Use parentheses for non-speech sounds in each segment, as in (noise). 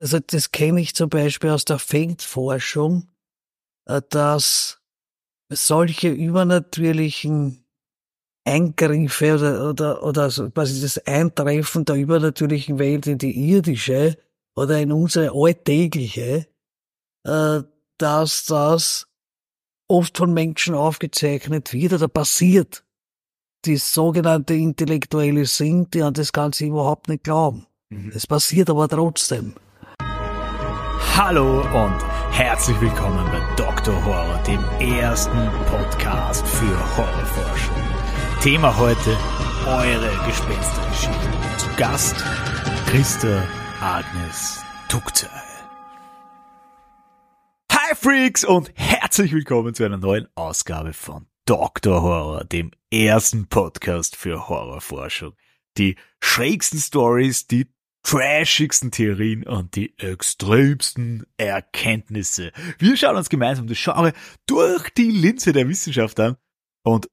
Also das kenne ich zum Beispiel aus der Feldforschung, äh, dass solche übernatürlichen Eingriffe oder, oder, oder quasi das Eintreffen der übernatürlichen Welt in die irdische oder in unsere alltägliche, äh, dass das oft von Menschen aufgezeichnet wird oder passiert, die sogenannte Intellektuelle sind, die an das Ganze überhaupt nicht glauben. Mhm. Es passiert aber trotzdem. Hallo und herzlich willkommen bei Dr. Horror, dem ersten Podcast für Horrorforschung. Thema heute eure Gespenstergeschichten. Zu Gast Christa Agnes Tukzei. Hi Freaks und herzlich willkommen zu einer neuen Ausgabe von Dr. Horror, dem ersten Podcast für Horrorforschung. Die schrägsten Stories, die trashigsten Theorien und die extremsten Erkenntnisse. Wir schauen uns gemeinsam das Genre durch die Linse der Wissenschaft an und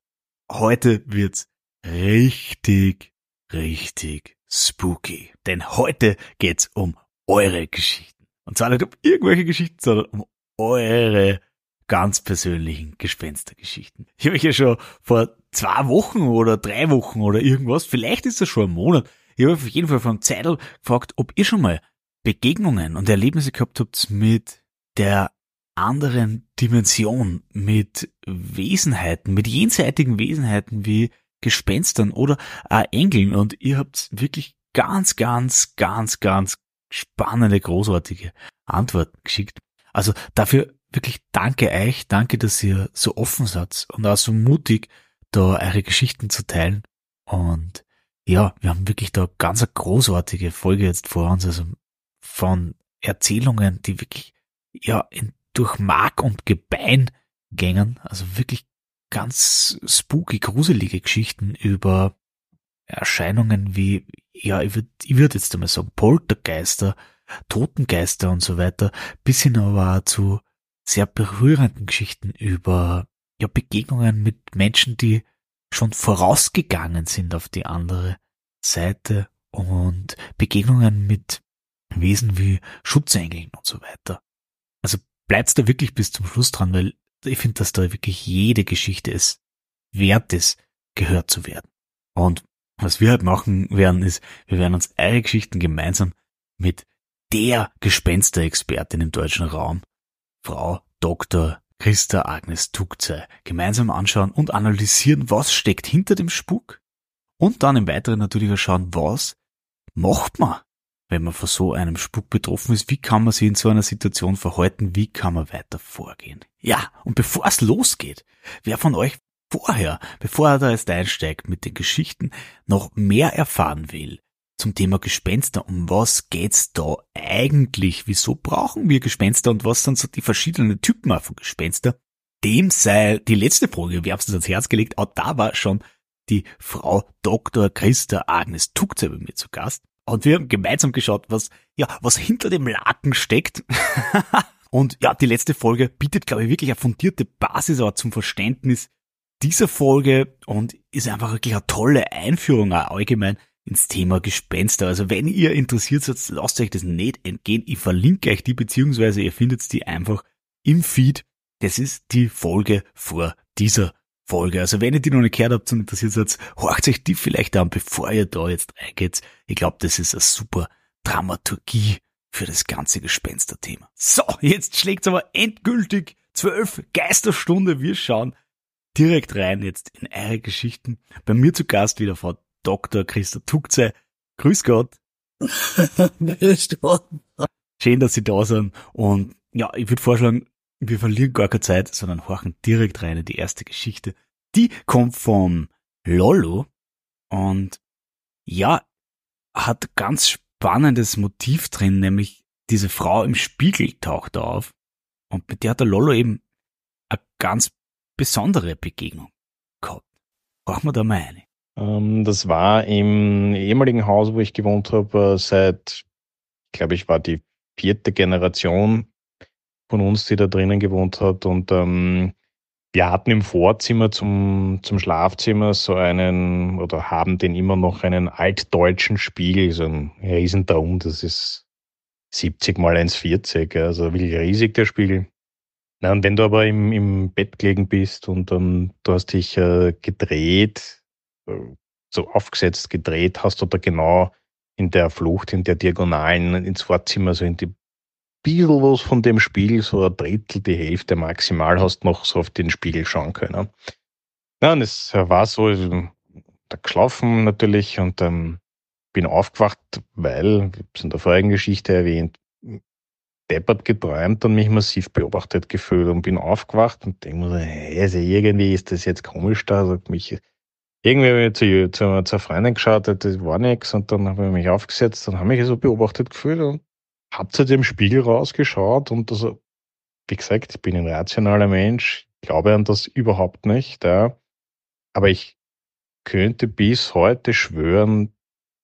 heute wird's richtig, richtig spooky. Denn heute geht's um eure Geschichten. Und zwar nicht um irgendwelche Geschichten, sondern um eure ganz persönlichen Gespenstergeschichten. Ich habe euch ja schon vor zwei Wochen oder drei Wochen oder irgendwas, vielleicht ist das schon ein Monat, ich habe auf jeden Fall von Zeitl gefragt, ob ihr schon mal Begegnungen und Erlebnisse gehabt habt mit der anderen Dimension, mit Wesenheiten, mit jenseitigen Wesenheiten wie Gespenstern oder äh, Engeln und ihr habt wirklich ganz, ganz, ganz, ganz spannende, großartige Antworten geschickt. Also dafür wirklich danke euch, danke, dass ihr so offen seid und auch so mutig, da eure Geschichten zu teilen. Und ja, wir haben wirklich da ganz eine großartige Folge jetzt vor uns, also von Erzählungen, die wirklich ja in, durch Mark und Gebein gängen, also wirklich ganz spooky, gruselige Geschichten über Erscheinungen wie, ja, ich würde ich würd jetzt einmal sagen, Poltergeister, Totengeister und so weiter, bis hin aber zu sehr berührenden Geschichten über ja, Begegnungen mit Menschen, die schon vorausgegangen sind auf die andere Seite und Begegnungen mit Wesen wie Schutzengeln und so weiter. Also bleibt's da wirklich bis zum Schluss dran, weil ich finde, dass da wirklich jede Geschichte es wert ist, gehört zu werden. Und was wir halt machen werden, ist, wir werden uns eure Geschichten gemeinsam mit der Gespensterexpertin im deutschen Raum, Frau Dr. Christa Agnes Tugzei gemeinsam anschauen und analysieren, was steckt hinter dem Spuk. Und dann im Weiteren natürlich auch schauen, was macht man, wenn man von so einem Spuk betroffen ist, wie kann man sich in so einer Situation verhalten, wie kann man weiter vorgehen. Ja, und bevor es losgeht, wer von euch vorher, bevor er da jetzt einsteigt mit den Geschichten, noch mehr erfahren will, zum Thema Gespenster. Um was geht's da eigentlich? Wieso brauchen wir Gespenster und was sind so die verschiedenen Typen von Gespenster? Dem sei die letzte Folge wärmstens ans Herz gelegt. Auch da war schon die Frau Dr. Christa Agnes Tuckze bei mir zu Gast. Und wir haben gemeinsam geschaut, was, ja, was hinter dem Laken steckt. (laughs) und ja, die letzte Folge bietet, glaube ich, wirklich eine fundierte Basis auch zum Verständnis dieser Folge und ist einfach wirklich eine tolle Einführung auch allgemein ins Thema Gespenster. Also wenn ihr interessiert seid, lasst euch das nicht entgehen. Ich verlinke euch die, beziehungsweise ihr findet die einfach im Feed. Das ist die Folge vor dieser Folge. Also wenn ihr die noch nicht gehört habt und interessiert seid, horcht euch die vielleicht an, bevor ihr da jetzt reingeht. Ich glaube, das ist eine super Dramaturgie für das ganze Gespensterthema. So, jetzt schlägt's aber endgültig zwölf Geisterstunde. Wir schauen direkt rein jetzt in eure Geschichten. Bei mir zu Gast wieder Frau Dr. Christa Tuckze. Grüß Gott. (laughs) Grüß Gott. Schön, dass Sie da sind. Und ja, ich würde vorschlagen, wir verlieren gar keine Zeit, sondern horchen direkt rein in die erste Geschichte. Die kommt vom Lollo und ja, hat ganz spannendes Motiv drin, nämlich diese Frau im Spiegel taucht auf und mit der hat der Lollo eben eine ganz besondere Begegnung gehabt. Horchen wir da mal eine. Ähm, das war im ehemaligen Haus, wo ich gewohnt habe, äh, seit, glaube, ich war die vierte Generation von uns, die da drinnen gewohnt hat. Und ähm, wir hatten im Vorzimmer zum, zum Schlafzimmer so einen, oder haben den immer noch einen altdeutschen Spiegel, so ein Riesentraum. Das ist 70 mal 1,40. Also wirklich riesig, der Spiegel. Na, und wenn du aber im, im Bett gelegen bist und ähm, du hast dich äh, gedreht, so aufgesetzt gedreht, hast da genau in der Flucht, in der Diagonalen ins Vorzimmer, so in die bisschen was von dem Spiegel, so ein Drittel, die Hälfte maximal, hast noch so auf den Spiegel schauen können. Ja, und es war so, da geschlafen natürlich und ähm, bin aufgewacht, weil, ich es in der vorigen Geschichte erwähnt, deppert geträumt und mich massiv beobachtet gefühlt und bin aufgewacht und denke mir so, hey, also irgendwie ist das jetzt komisch da, sagt mich, irgendwie habe ich zu, zu, zur Freundin geschaut, das war nichts und dann habe ich mich aufgesetzt und habe mich so beobachtet gefühlt und habe zu dem Spiegel rausgeschaut und also, wie gesagt, ich bin ein rationaler Mensch, glaube an das überhaupt nicht, ja. aber ich könnte bis heute schwören,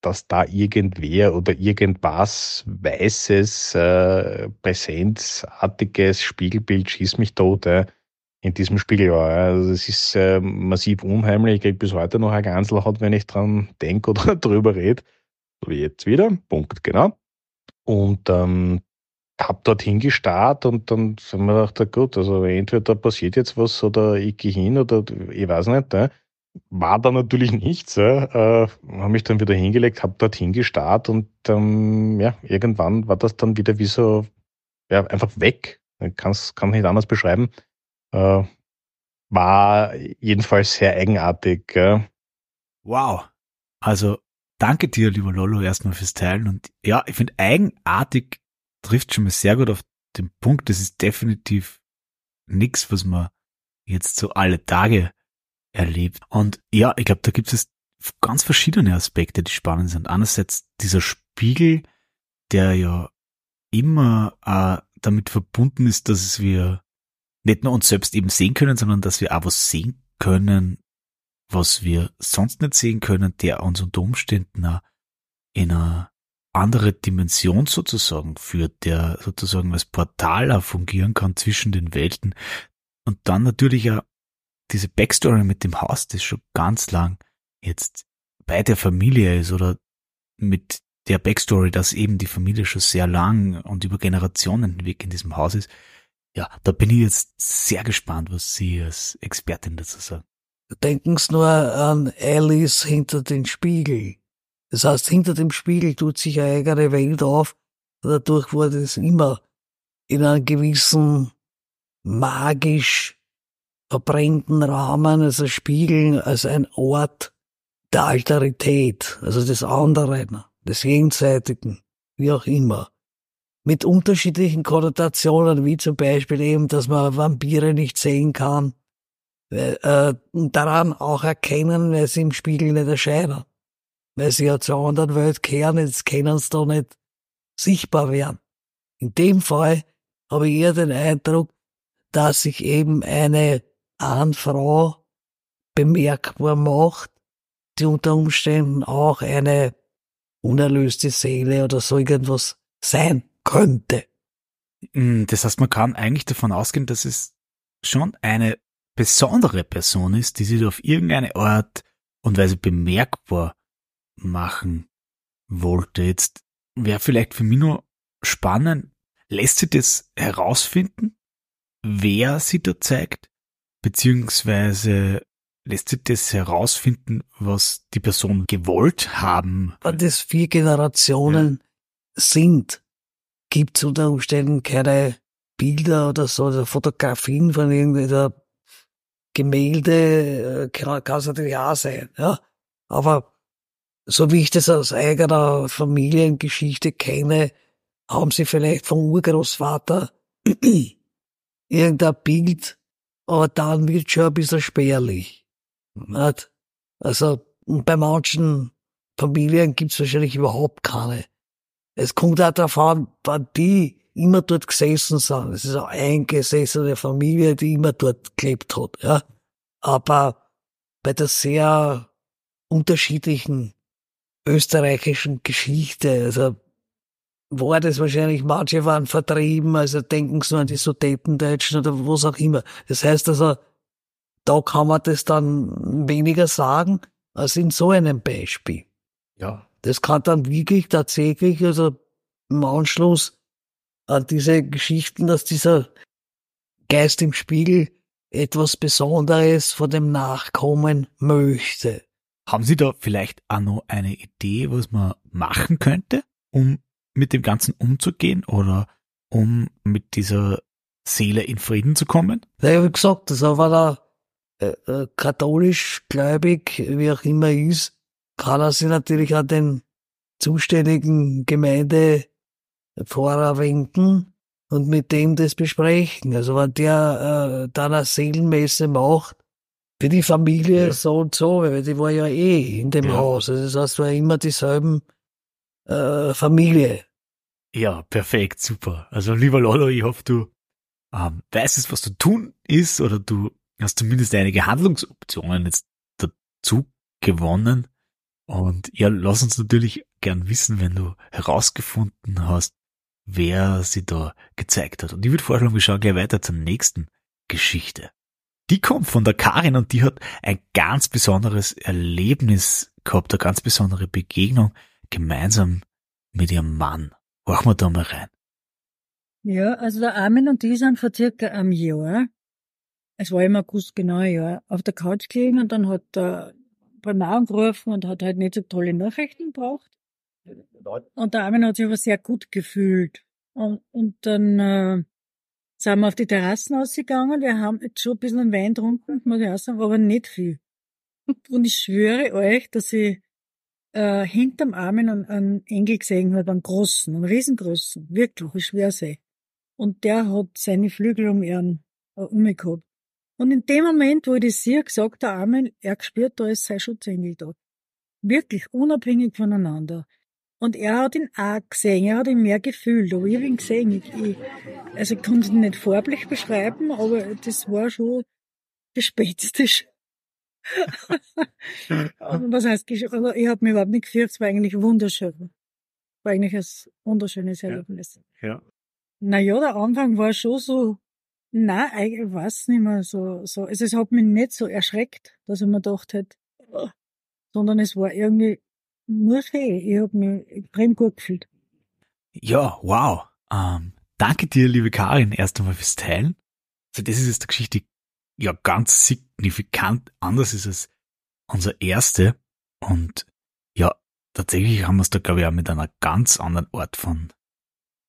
dass da irgendwer oder irgendwas Weißes, äh, Präsenzartiges Spiegelbild schießt mich tot äh, in diesem Spiegel war. Also es ist äh, massiv unheimlich. Ich kriege bis heute noch eine Ganselhaut, wenn ich dran denke oder (laughs) drüber rede. So wie jetzt wieder. Punkt, genau. Und ähm, habe dorthin gestarrt und dann haben wir gedacht, gut, also entweder da passiert jetzt was oder ich gehe hin oder ich weiß nicht. (laughs) Äh. War da natürlich nichts. Äh, äh habe mich dann wieder hingelegt, habe dorthin gestarrt und ähm, ja, irgendwann war das dann wieder wie so, ja, einfach weg. Ich kann nicht anders beschreiben. Äh, war jedenfalls sehr eigenartig. Äh. Wow. Also danke dir, lieber Lolo, erstmal fürs Teilen. Und ja, ich finde eigenartig trifft schon mal sehr gut auf den Punkt. Das ist definitiv nichts, was man jetzt so alle Tage erlebt. Und ja, ich glaube, da gibt es ganz verschiedene Aspekte, die spannend sind. Einerseits dieser Spiegel, der ja immer äh, damit verbunden ist, dass wir nicht nur uns selbst eben sehen können, sondern dass wir auch was sehen können, was wir sonst nicht sehen können, der uns unter Umständen auch in eine andere Dimension sozusagen führt, der sozusagen als Portal fungieren kann zwischen den Welten. Und dann natürlich auch diese Backstory mit dem Haus, das schon ganz lang jetzt bei der Familie ist oder mit der Backstory, dass eben die Familie schon sehr lang und über Generationen hinweg in diesem Haus ist. Ja, da bin ich jetzt sehr gespannt, was Sie als Expertin dazu sagen. Denken Sie nur an Alice hinter den Spiegel. Das heißt, hinter dem Spiegel tut sich eine eigene Welt auf. Dadurch wurde es immer in einem gewissen magisch verbrennten Rahmen, also Spiegeln als ein Ort der Alterität, also des anderen, des Jenseitigen, wie auch immer. Mit unterschiedlichen Konnotationen, wie zum Beispiel eben, dass man Vampire nicht sehen kann, äh, daran auch erkennen, weil sie im Spiegel nicht erscheinen. Weil sie ja zur anderen Welt kehren, jetzt können sie da nicht sichtbar werden. In dem Fall habe ich eher den Eindruck, dass sich eben eine Frau bemerkbar macht, die unter Umständen auch eine unerlöste Seele oder so irgendwas sein könnte. Mm, das heißt, man kann eigentlich davon ausgehen, dass es schon eine besondere Person ist, die sich auf irgendeine Art und Weise bemerkbar machen wollte. Jetzt wäre vielleicht für mich nur spannend, lässt sich das herausfinden, wer sie da zeigt, beziehungsweise lässt sich das herausfinden, was die Person gewollt haben. Wenn das vier Generationen ja. sind, gibt es unter Umständen keine Bilder oder so, oder Fotografien von irgendeiner Gemälde, äh, kann es natürlich auch sein, ja. Aber so wie ich das aus eigener Familiengeschichte kenne, haben sie vielleicht vom Urgroßvater (clears throat) irgendein Bild, aber dann wird schon ein bisschen spärlich. Nicht? Also bei manchen Familien gibt's wahrscheinlich überhaupt keine. Es kommt auch darauf an, wann die immer dort gesessen sind. Es ist eine eingesessene Familie, die immer dort gelebt hat. Ja. Aber bei der sehr unterschiedlichen österreichischen Geschichte, also war das wahrscheinlich, manche waren vertrieben, also denken sie nur an die Sudetendeutschen oder was auch immer. Das heißt also, da kann man das dann weniger sagen als in so einem Beispiel. Ja. Das kann dann wirklich tatsächlich, also im Anschluss an diese Geschichten, dass dieser Geist im Spiegel etwas Besonderes von dem Nachkommen möchte. Haben Sie da vielleicht auch noch eine Idee, was man machen könnte, um mit dem Ganzen umzugehen oder um mit dieser Seele in Frieden zu kommen? Ja, wie gesagt, das war da äh, katholisch, gläubig, wie auch immer ist, kann er sich natürlich an den zuständigen Gemeindepfarrer wenden und mit dem das besprechen. Also wenn der äh, dann eine Seelenmesse macht, für die Familie ja. so und so, weil die war ja eh in dem ja. Haus. Also das heißt, war immer dieselben äh, Familie. Ja, perfekt, super. Also lieber Lolo, ich hoffe, du ähm, weißt, was du tun ist oder du hast zumindest einige Handlungsoptionen jetzt dazu gewonnen. Und ja, lass uns natürlich gern wissen, wenn du herausgefunden hast, wer sie da gezeigt hat. Und ich würde vorschlagen, wir schauen gleich weiter zur nächsten Geschichte. Die kommt von der Karin und die hat ein ganz besonderes Erlebnis gehabt, eine ganz besondere Begegnung gemeinsam mit ihrem Mann. Horchen wir da mal rein. Ja, also der Armin und die sind vor circa einem Jahr, es war im August genau ein Jahr, auf der Couch gelegen und dann hat der Primar angerufen und hat halt nicht so tolle Nachrichten gebraucht. Und der Armin hat sich aber sehr gut gefühlt. Und, und dann äh, sind wir auf die Terrassen ausgegangen. Wir haben jetzt schon ein bisschen Wein getrunken, muss ich auch sagen, aber nicht viel. Und ich schwöre euch, dass ich äh, hinterm Armen einen, einen Engel gesehen habe, einen großen, einen riesengroßen, wirklich, ich schwör's euch. Und der hat seine Flügel um ihren äh, umgehabt. Und in dem Moment, wo ich das sehe, sagt der Armin, er gespürt, da ist sein Schutzengel da. Wirklich, unabhängig voneinander. Und er hat ihn auch gesehen, er hat ihn mehr gefühlt, aber ich habe ihn gesehen. Ich, ich, also ich kann es nicht farblich beschreiben, aber das war schon gespenstisch. (laughs) Was heißt, also ich habe mich überhaupt nicht gefürchtet, es war eigentlich wunderschön. War eigentlich ein wunderschönes Erlebnis. Ja. ja. Naja, der Anfang war schon so, nein, ich weiß nicht mehr so, so. Also es hat mich nicht so erschreckt, dass ich mir gedacht hätte, sondern es war irgendwie nur schön. Ich habe mich extrem gut gefühlt. Ja, wow. Ähm, danke dir, liebe Karin, erst einmal fürs Teilen. Also das ist jetzt eine Geschichte, ja ganz signifikant anders ist als unser erste. Und ja, tatsächlich haben wir es da, glaube ich, auch mit einer ganz anderen Art von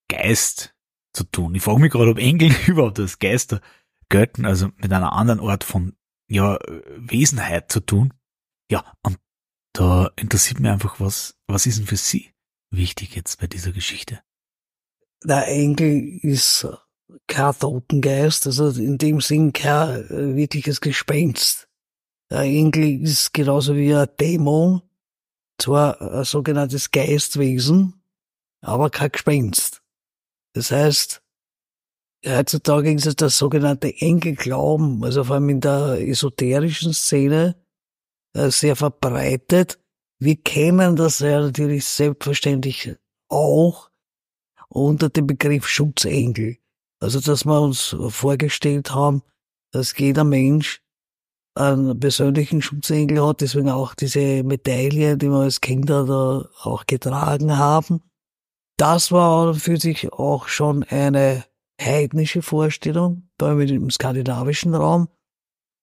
Geist zu tun. Ich frage mich gerade, ob Engel (laughs) überhaupt als Geister gelten, also mit einer anderen Art von ja, Wesenheit zu tun. Ja, und da interessiert mich einfach, was, was ist denn für Sie wichtig jetzt bei dieser Geschichte? Der Engel ist kein Totengeist, also in dem Sinn kein äh, wirkliches Gespenst. Der Engel ist genauso wie ein Dämon, zwar ein sogenanntes Geistwesen, aber kein Gespenst. Das heißt, heutzutage ist es das sogenannte Engelglauben, also vor allem in der esoterischen Szene, äh, sehr verbreitet. Wir kennen das ja natürlich selbstverständlich auch unter dem Begriff Schutzengel. Also, dass wir uns vorgestellt haben, dass jeder Mensch einen persönlichen Schutzengel hat, deswegen auch diese Medaille, die wir als Kinder da auch getragen haben. Das war für sich auch schon eine heidnische Vorstellung, vor allem im skandinavischen Raum.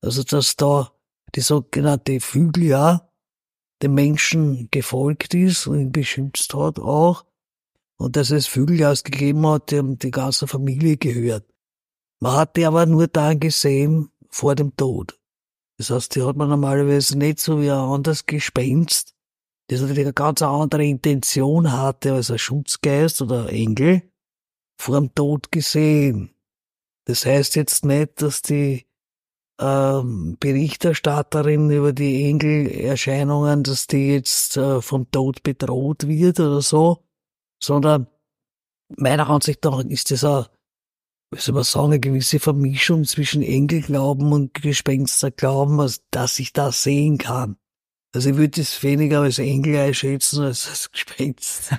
Also, dass da die sogenannte Flügeljahr dem Menschen gefolgt ist und ihn beschützt hat auch und dass es Vögel ausgegeben hat, die die ganze Familie gehört. Man hat die aber nur dann gesehen vor dem Tod. Das heißt, die hat man normalerweise nicht so wie ein anderes Gespenst, das natürlich eine ganz andere Intention hatte als ein Schutzgeist oder ein Engel, vor dem Tod gesehen. Das heißt jetzt nicht, dass die ähm, Berichterstatterin über die Engelerscheinungen, dass die jetzt äh, vom Tod bedroht wird oder so, sondern meiner Ansicht nach ist das auch, wie soll man sagen, eine gewisse Vermischung zwischen Engelglauben und Gespensterglauben, dass ich das sehen kann. Also ich würde es weniger als Engel einschätzen als als Gespenst.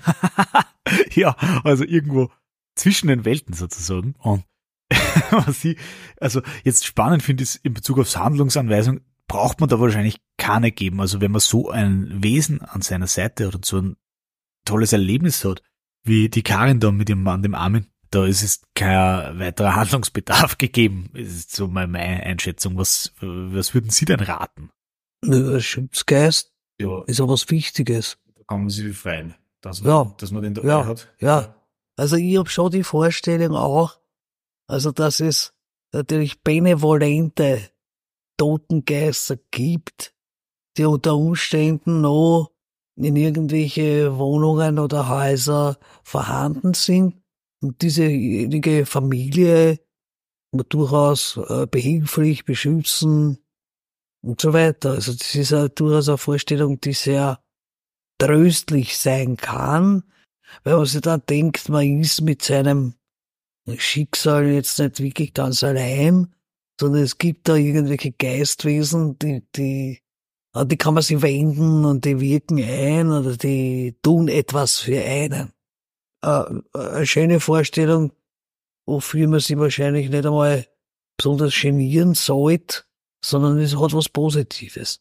(laughs) ja, also irgendwo zwischen den Welten sozusagen. Und (laughs) was ich, also jetzt spannend finde, ist in Bezug aufs Handlungsanweisung, braucht man da wahrscheinlich keine geben. Also wenn man so ein Wesen an seiner Seite oder so ein tolles Erlebnis hat, wie die Karin da mit ihrem Mann, dem Armin, da ist es kein weiterer Handlungsbedarf (laughs) gegeben, ist so meine Einschätzung. Was, was würden Sie denn raten? Der Schutzgeist Ja, ist aber was Wichtiges. da kann man sich befreien, dass Ja. man, dass man den dabei Ja. hat. Ja. Also ich hab schon die Vorstellung auch, also dass es natürlich benevolente Totengeister gibt, die unter Umständen noch in irgendwelche Wohnungen oder Häuser vorhanden sind und diesejenige Familie durchaus äh, behilflich beschützen und so weiter. Also das ist ja durchaus eine Vorstellung, die sehr tröstlich sein kann, wenn man sich dann denkt, man ist mit seinem Schicksal jetzt nicht wirklich ganz allein, sondern es gibt da irgendwelche Geistwesen, die, die, an die kann man sich wenden und die wirken ein oder die tun etwas für einen. Äh, eine schöne Vorstellung, wofür man sich wahrscheinlich nicht einmal besonders genieren sollte, sondern es hat was Positives.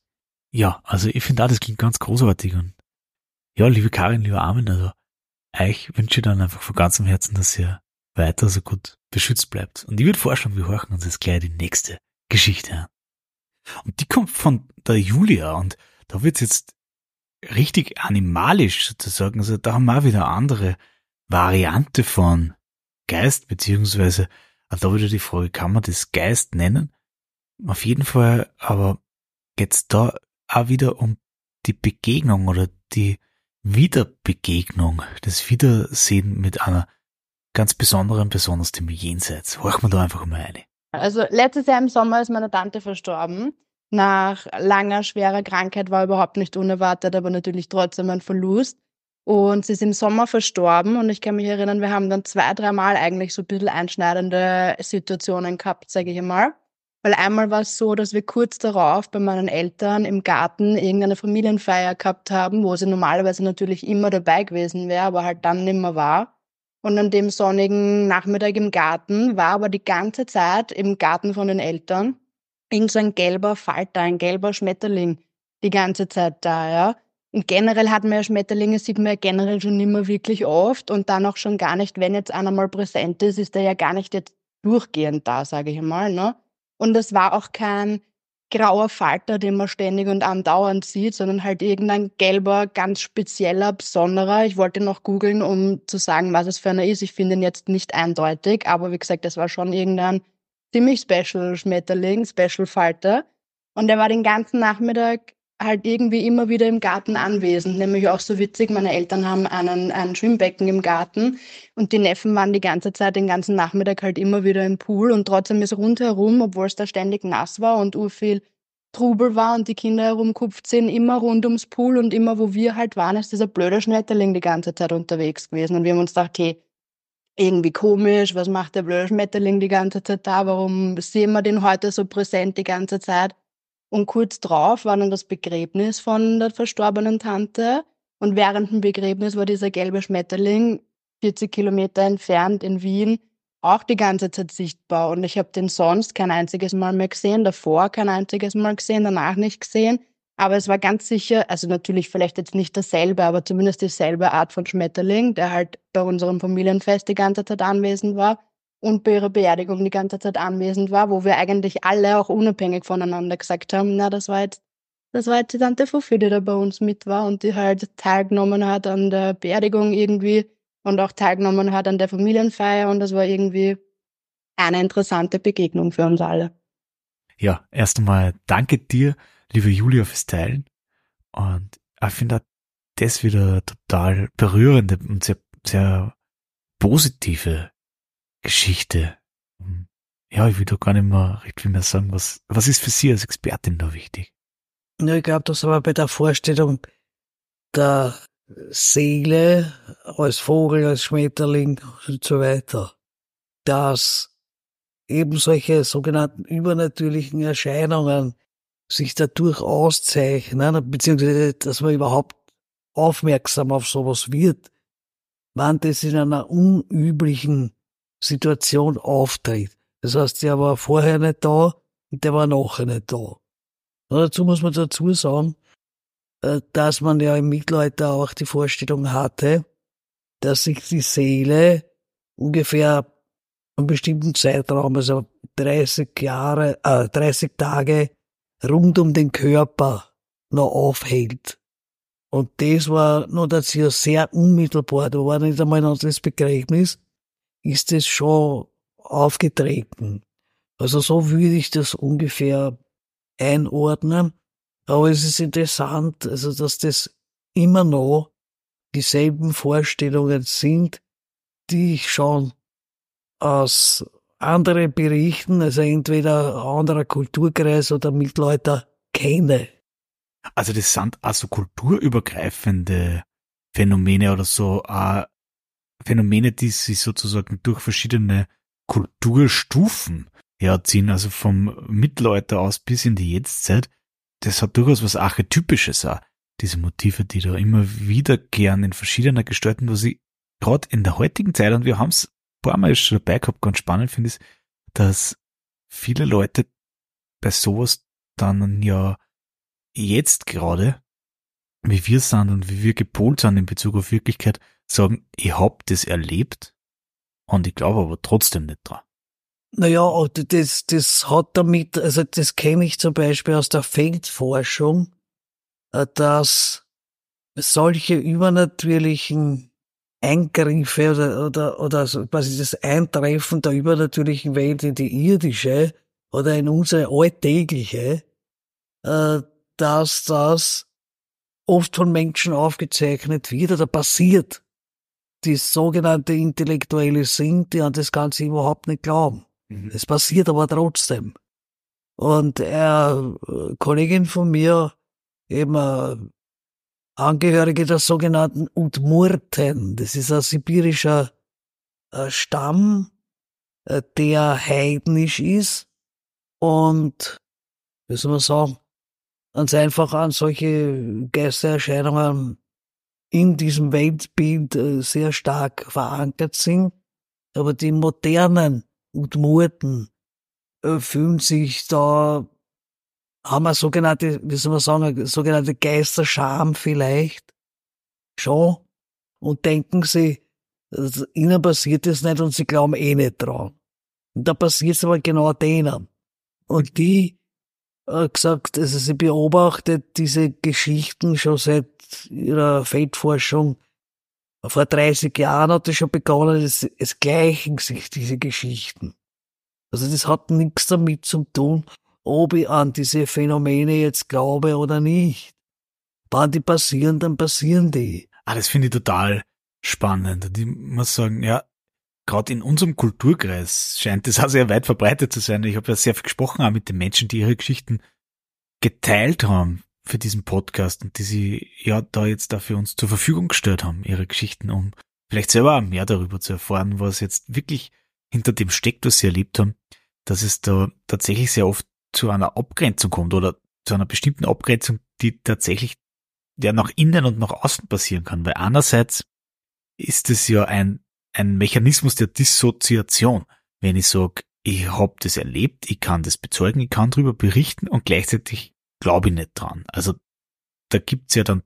Ja, also ich finde auch, das klingt ganz großartig und ja, liebe Karin, lieber Armin, also euch wünsche ich dann einfach von ganzem Herzen, dass ihr weiter so gut beschützt bleibt. Und ich würde vorschlagen, wir horchen uns jetzt gleich die nächste Geschichte an. Und die kommt von der Julia und da wird's jetzt richtig animalisch sozusagen. Also da haben wir auch wieder eine andere Variante von Geist, beziehungsweise auch da wieder die Frage, kann man das Geist nennen? Auf jeden Fall, aber geht's da auch wieder um die Begegnung oder die Wiederbegegnung, das Wiedersehen mit einer ganz besonderen Person aus dem Jenseits. Horchen wir da einfach mal eine. Also letztes Jahr im Sommer ist meine Tante verstorben. Nach langer, schwerer Krankheit war überhaupt nicht unerwartet, aber natürlich trotzdem ein Verlust. Und sie ist im Sommer verstorben und ich kann mich erinnern, wir haben dann zwei, dreimal eigentlich so ein bisschen einschneidende Situationen gehabt, sage ich einmal. Weil einmal war es so, dass wir kurz darauf bei meinen Eltern im Garten irgendeine Familienfeier gehabt haben, wo sie normalerweise natürlich immer dabei gewesen wäre, aber halt dann nimmer war. Und an dem sonnigen Nachmittag im Garten war aber die ganze Zeit im Garten von den Eltern irgend so ein gelber Falter, ein gelber Schmetterling die ganze Zeit da, ja. Und generell hat man ja Schmetterlinge, sieht man ja generell schon nimmer wirklich oft und dann auch schon gar nicht, wenn jetzt einer mal präsent ist, ist er ja gar nicht jetzt durchgehend da, sage ich einmal, ne. Und es war auch kein grauer Falter, den man ständig und andauernd sieht, sondern halt irgendein gelber, ganz spezieller, besonderer. Ich wollte noch googeln, um zu sagen, was es für einer ist. Ich finde ihn jetzt nicht eindeutig, aber wie gesagt, das war schon irgendein ziemlich special Schmetterling, special Falter. Und er war den ganzen Nachmittag halt irgendwie immer wieder im Garten anwesend. Nämlich auch so witzig, meine Eltern haben einen, ein Schwimmbecken im Garten und die Neffen waren die ganze Zeit, den ganzen Nachmittag halt immer wieder im Pool und trotzdem ist rundherum, obwohl es da ständig nass war und urviel Trubel war und die Kinder herumkupft sind, immer rund ums Pool und immer wo wir halt waren, ist dieser blöde Schmetterling die ganze Zeit unterwegs gewesen. Und wir haben uns gedacht, hey, irgendwie komisch, was macht der blöde Schmetterling die ganze Zeit da, warum sehen wir den heute so präsent die ganze Zeit? Und kurz drauf war dann das Begräbnis von der verstorbenen Tante. Und während dem Begräbnis war dieser gelbe Schmetterling 40 Kilometer entfernt in Wien auch die ganze Zeit sichtbar. Und ich habe den sonst kein einziges Mal mehr gesehen, davor kein einziges Mal gesehen, danach nicht gesehen. Aber es war ganz sicher, also natürlich vielleicht jetzt nicht dasselbe, aber zumindest dieselbe Art von Schmetterling, der halt bei unserem Familienfest die ganze Zeit anwesend war und bei ihrer Beerdigung die ganze Zeit anwesend war, wo wir eigentlich alle auch unabhängig voneinander gesagt haben, na, das war jetzt, das war jetzt die Tante Fuffi, die da bei uns mit war und die halt teilgenommen hat an der Beerdigung irgendwie und auch teilgenommen hat an der Familienfeier und das war irgendwie eine interessante Begegnung für uns alle. Ja, erst einmal danke dir, liebe Julia, fürs Teilen. Und ich finde das wieder total berührende und sehr, sehr positive Geschichte. Ja, ich will da gar nicht mehr recht viel mehr sagen. Was, was ist für Sie als Expertin da wichtig? Ja, ich glaube, das aber bei der Vorstellung der Seele als Vogel, als Schmetterling und so weiter, dass eben solche sogenannten übernatürlichen Erscheinungen sich dadurch auszeichnen, beziehungsweise dass man überhaupt aufmerksam auf sowas wird, wann das in einer unüblichen Situation auftritt. Das heißt, der war vorher nicht da und der war nachher nicht da. Und dazu muss man dazu sagen, äh, dass man ja im Mittelalter auch die Vorstellung hatte, dass sich die Seele ungefähr einen bestimmten Zeitraum, also 30 Jahre, äh, 30 Tage rund um den Körper noch aufhält. Und das war nur dazu sehr unmittelbar, da war nicht einmal ein anderes Begräbnis, ist es schon aufgetreten. Also so würde ich das ungefähr einordnen. Aber es ist interessant, also dass das immer noch dieselben Vorstellungen sind, die ich schon aus anderen Berichten, also entweder anderer Kulturkreis oder Mitleute kenne. Also das sind also kulturübergreifende Phänomene oder so, äh, Phänomene, die sich sozusagen durch verschiedene Kulturstufen herziehen, also vom Mittelalter aus bis in die Jetztzeit. Das hat durchaus was Archetypisches auch, diese Motive, die da immer wiederkehren in verschiedener Gestalten, was ich gerade in der heutigen Zeit, und wir haben es ein paar Mal schon dabei gehabt, ganz spannend finde ich, dass viele Leute bei sowas dann ja jetzt gerade, wie wir sind und wie wir gepolt sind in Bezug auf Wirklichkeit, sagen, ich hab das erlebt und ich glaube aber trotzdem nicht dran. Naja, das, das hat damit, also das kenne ich zum Beispiel aus der Feldforschung, äh, dass solche übernatürlichen Eingriffe oder, oder, oder quasi das Eintreffen der übernatürlichen Welt in die irdische oder in unsere alltägliche, äh, dass das oft von Menschen aufgezeichnet wird oder passiert, die sogenannte Intellektuelle sind, die an das Ganze überhaupt nicht glauben. Mhm. Es passiert aber trotzdem. Und eine äh, Kollegin von mir, eben eine Angehörige der sogenannten Udmurten, das ist ein sibirischer äh, Stamm, äh, der heidnisch ist und, wie soll man sagen, ganz einfach an solche Geistererscheinungen in diesem Weltbild äh, sehr stark verankert sind. Aber die modernen Udmurten äh, fühlen sich da, haben eine sogenannte, wie soll man sagen, eine sogenannte Geisterscham vielleicht schon und denken sie, ihnen passiert es nicht und sie glauben eh nicht dran. Und da passiert es aber genau denen. Und die gesagt, also sie beobachtet diese Geschichten schon seit ihrer Feldforschung. Vor 30 Jahren hat es schon begonnen, es, es gleichen sich diese Geschichten. Also das hat nichts damit zu tun, ob ich an diese Phänomene jetzt glaube oder nicht. Wann die passieren, dann passieren die. Ah, das finde ich total spannend. Ich muss sagen, ja, gerade in unserem Kulturkreis scheint es auch sehr weit verbreitet zu sein. Ich habe ja sehr viel gesprochen auch mit den Menschen, die ihre Geschichten geteilt haben für diesen Podcast und die sie ja da jetzt da für uns zur Verfügung gestellt haben, ihre Geschichten, um vielleicht selber mehr darüber zu erfahren, was jetzt wirklich hinter dem steckt, was sie erlebt haben, dass es da tatsächlich sehr oft zu einer Abgrenzung kommt oder zu einer bestimmten Abgrenzung, die tatsächlich ja nach innen und nach außen passieren kann. Weil einerseits ist es ja ein ein Mechanismus der Dissoziation, wenn ich sage, ich habe das erlebt, ich kann das bezeugen, ich kann darüber berichten und gleichzeitig glaube ich nicht dran. Also da gibt's ja dann,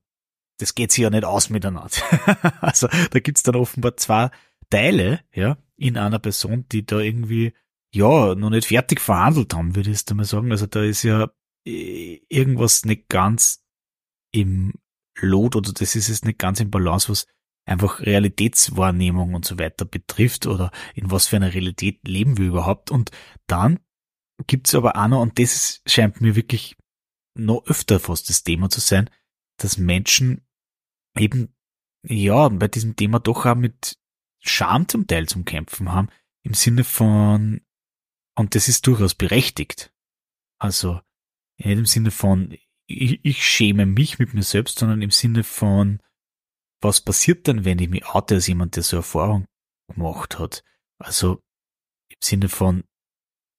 das geht sich ja nicht aus miteinander. (laughs) also da gibt's dann offenbar zwei Teile, ja, in einer Person, die da irgendwie, ja, noch nicht fertig verhandelt haben, würde ich jetzt einmal sagen. Also da ist ja äh, irgendwas nicht ganz im Lot oder das ist es nicht ganz im Balance, was einfach Realitätswahrnehmung und so weiter betrifft oder in was für einer Realität leben wir überhaupt. Und dann gibt's aber auch noch, und das scheint mir wirklich noch öfter fast das Thema zu sein, dass Menschen eben, ja, bei diesem Thema doch auch mit Scham zum Teil zum Kämpfen haben, im Sinne von, und das ist durchaus berechtigt. Also, nicht im Sinne von, ich, ich schäme mich mit mir selbst, sondern im Sinne von, was passiert denn, wenn ich mich oute als jemand, der so Erfahrung gemacht hat? Also im Sinne von,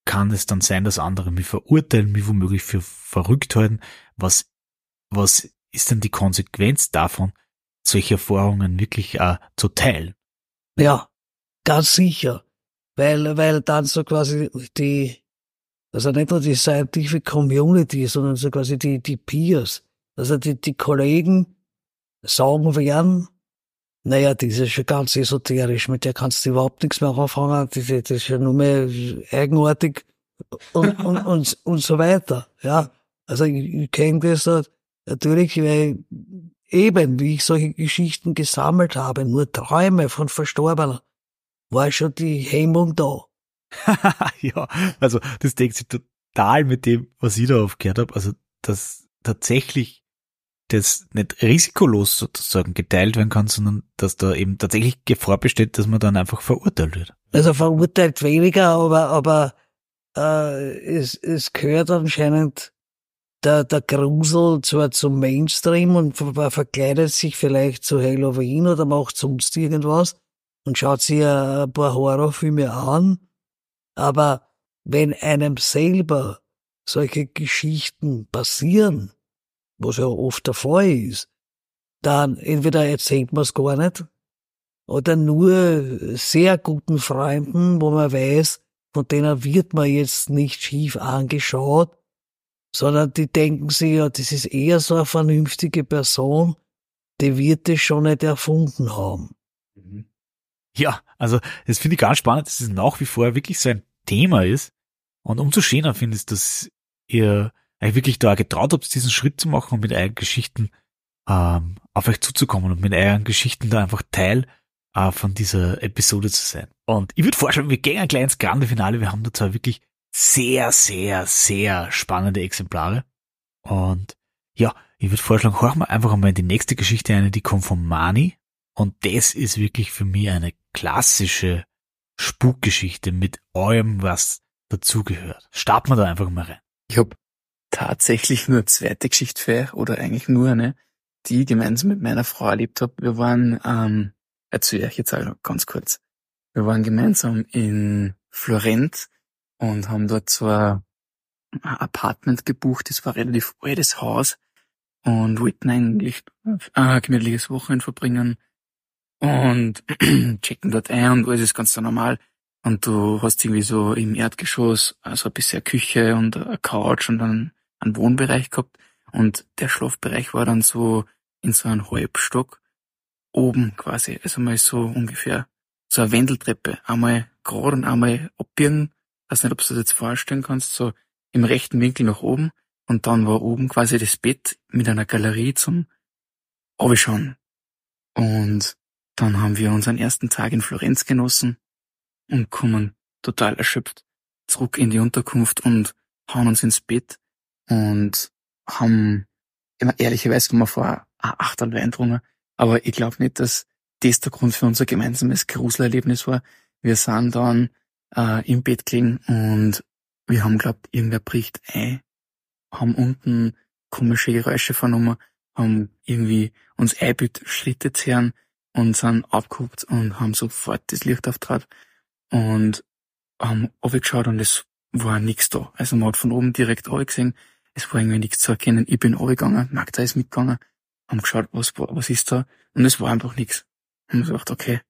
kann es dann sein, dass andere mich verurteilen, mich womöglich für verrückt halten? Was, was ist denn die Konsequenz davon, solche Erfahrungen wirklich auch zu teilen? Ja, ganz sicher. Weil, weil dann so quasi die, also nicht nur die Scientific Community, sondern so quasi die, die Peers, also die, die Kollegen, sagen werden, naja, die ist schon ganz esoterisch, mit der kannst du überhaupt nichts mehr anfangen, das ist ja nur mehr eigenartig und, und, und, und so weiter, ja. Also ich, ich kenne das natürlich, weil eben, wie ich solche Geschichten gesammelt habe, nur Träume von Verstorbenen, war schon die Hemmung da. (laughs) ja, also das deckt sich total mit dem, was ich da aufgehört habe. Also, dass tatsächlich das nicht risikolos sozusagen geteilt werden kann, sondern dass da eben tatsächlich Gefahr besteht, dass man dann einfach verurteilt wird. Also verurteilt weniger, aber, aber äh, es, es gehört anscheinend der, der Grusel zwar zum Mainstream und ver verkleidet sich vielleicht zu Halloween oder macht sonst irgendwas und schaut sich ein paar Horrorfilme an, aber wenn einem selber solche Geschichten passieren, was ja oft der Fall ist, dann entweder erzählt man es gar nicht oder nur sehr guten Freunden, wo man weiß, von denen wird man jetzt nicht schief angeschaut, sondern die denken sich, ja, das ist eher so eine vernünftige Person, die wird es schon nicht erfunden haben. Mhm. Ja, also das finde ich ganz spannend, dass es nach wie vor wirklich so ein Thema ist. Und umso schöner finde ich, dass ihr euch wirklich da getraut habt, diesen Schritt zu machen und mit euren Geschichten ähm, auf euch zuzukommen und mit euren Geschichten da einfach Teil äh, von dieser Episode zu sein. Und ich würde vorschlagen, wir gehen ein kleines Grande Finale. Wir haben da zwar wirklich sehr, sehr, sehr spannende Exemplare. Und ja, ich würde vorschlagen, horchen wir einfach einmal in die nächste Geschichte eine, die kommt von Mani. Und das ist wirklich für mich eine klassische Spukgeschichte mit allem, was dazugehört. Starten wir da einfach mal rein. Ich habe tatsächlich nur eine zweite Geschichte für oder eigentlich nur eine, die ich gemeinsam mit meiner Frau erlebt habe. Wir waren, ähm, erzähle ich jetzt auch ganz kurz. Wir waren gemeinsam in Florenz und haben dort so ein Apartment gebucht. Das war ein relativ altes Haus und wollten eigentlich ein gemütliches Wochenende verbringen und (clears throat) checken dort ein und alles ist ganz normal. Und du hast irgendwie so im Erdgeschoss also ein bisschen Küche und eine Couch und dann einen Wohnbereich gehabt und der Schlafbereich war dann so in so einem Halbstock oben quasi, also mal so ungefähr so eine Wendeltreppe, einmal gerade und einmal abbiegen, weiß nicht, ob du das jetzt vorstellen kannst, so im rechten Winkel nach oben. Und dann war oben quasi das Bett mit einer Galerie zum Abschauen. Und dann haben wir unseren ersten Tag in Florenz genossen und kommen total erschöpft zurück in die Unterkunft und hauen uns ins Bett und haben immer ehrlicherweise haben wir vor acht Wein getrunken, aber ich glaube nicht, dass das der Grund für unser gemeinsames Gruselerlebnis war. Wir sind dann äh, im Bett gelegen und wir haben glaubt, irgendwer bricht ein, haben unten komische Geräusche vernommen, haben irgendwie uns einbild Schritte zu und sind abgeguckt und haben sofort das Licht auftrat und haben aufgeschaut und es war nichts da. Also man hat von oben direkt gesehen, es war irgendwie nichts zu erkennen. Ich bin runtergegangen, Magda ist mitgegangen, haben geschaut, was, was ist da, und es war einfach nichts. Und ich gedacht, okay,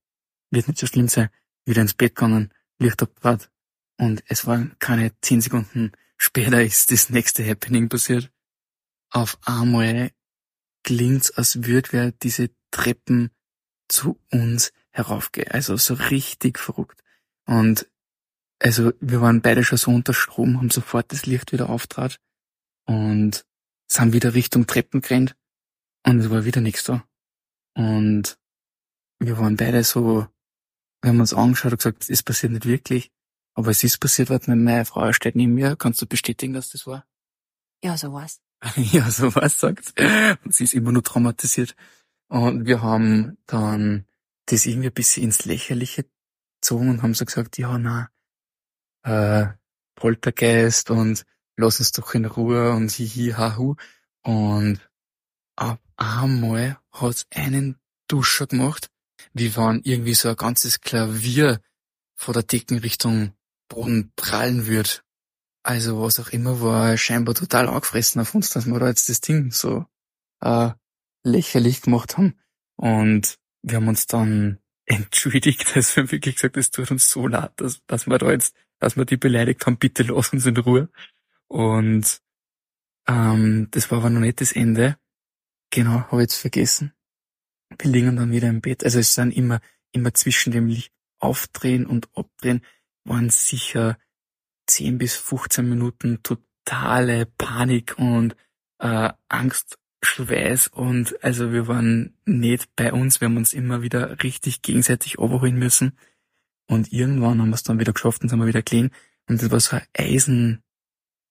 wird nicht so schlimm sein. Wieder ins Bett gegangen, Licht abgebracht, und es waren keine zehn Sekunden später ist das nächste Happening passiert. Auf einmal klingt's, als würde wer diese Treppen zu uns heraufgehen. Also so richtig verrückt. Und also wir waren beide schon so unter Strom, haben sofort das Licht wieder auftrat und sind wieder Richtung Treppen gerannt und es war wieder nichts da. Und wir waren beide so, wir haben uns angeschaut und gesagt, es passiert nicht wirklich. Aber es ist passiert, weil meine Frau steht neben mir. Kannst du bestätigen, dass das war? Ja, so was. (laughs) ja, so was, sagt Und sie ist immer nur traumatisiert. Und wir haben dann das irgendwie ein bisschen ins Lächerliche gezogen und haben so gesagt, ja, na, äh, Poltergeist und lass uns doch in Ruhe und hihi hahu. Und ab einmal hat's einen Duscher gemacht, wie wenn irgendwie so ein ganzes Klavier vor der Deckenrichtung Boden prallen würde. Also was auch immer war scheinbar total angefressen auf uns, dass wir da jetzt das Ding so äh, lächerlich gemacht haben. Und wir haben uns dann (laughs) entschuldigt, dass wir wirklich gesagt, es tut uns so leid, dass, dass wir da jetzt, dass wir die beleidigt haben, bitte lass uns in Ruhe. Und ähm, das war aber noch nicht das Ende. Genau, habe ich jetzt vergessen. wir liegen dann wieder im Bett. Also es sind immer, immer zwischen dem Licht aufdrehen und abdrehen, waren sicher 10 bis 15 Minuten totale Panik und äh, Angst, Schweiß und also wir waren nicht bei uns, wir haben uns immer wieder richtig gegenseitig überholen müssen. Und irgendwann haben wir es dann wieder geschafft und sind wir wieder clean. Und das war so ein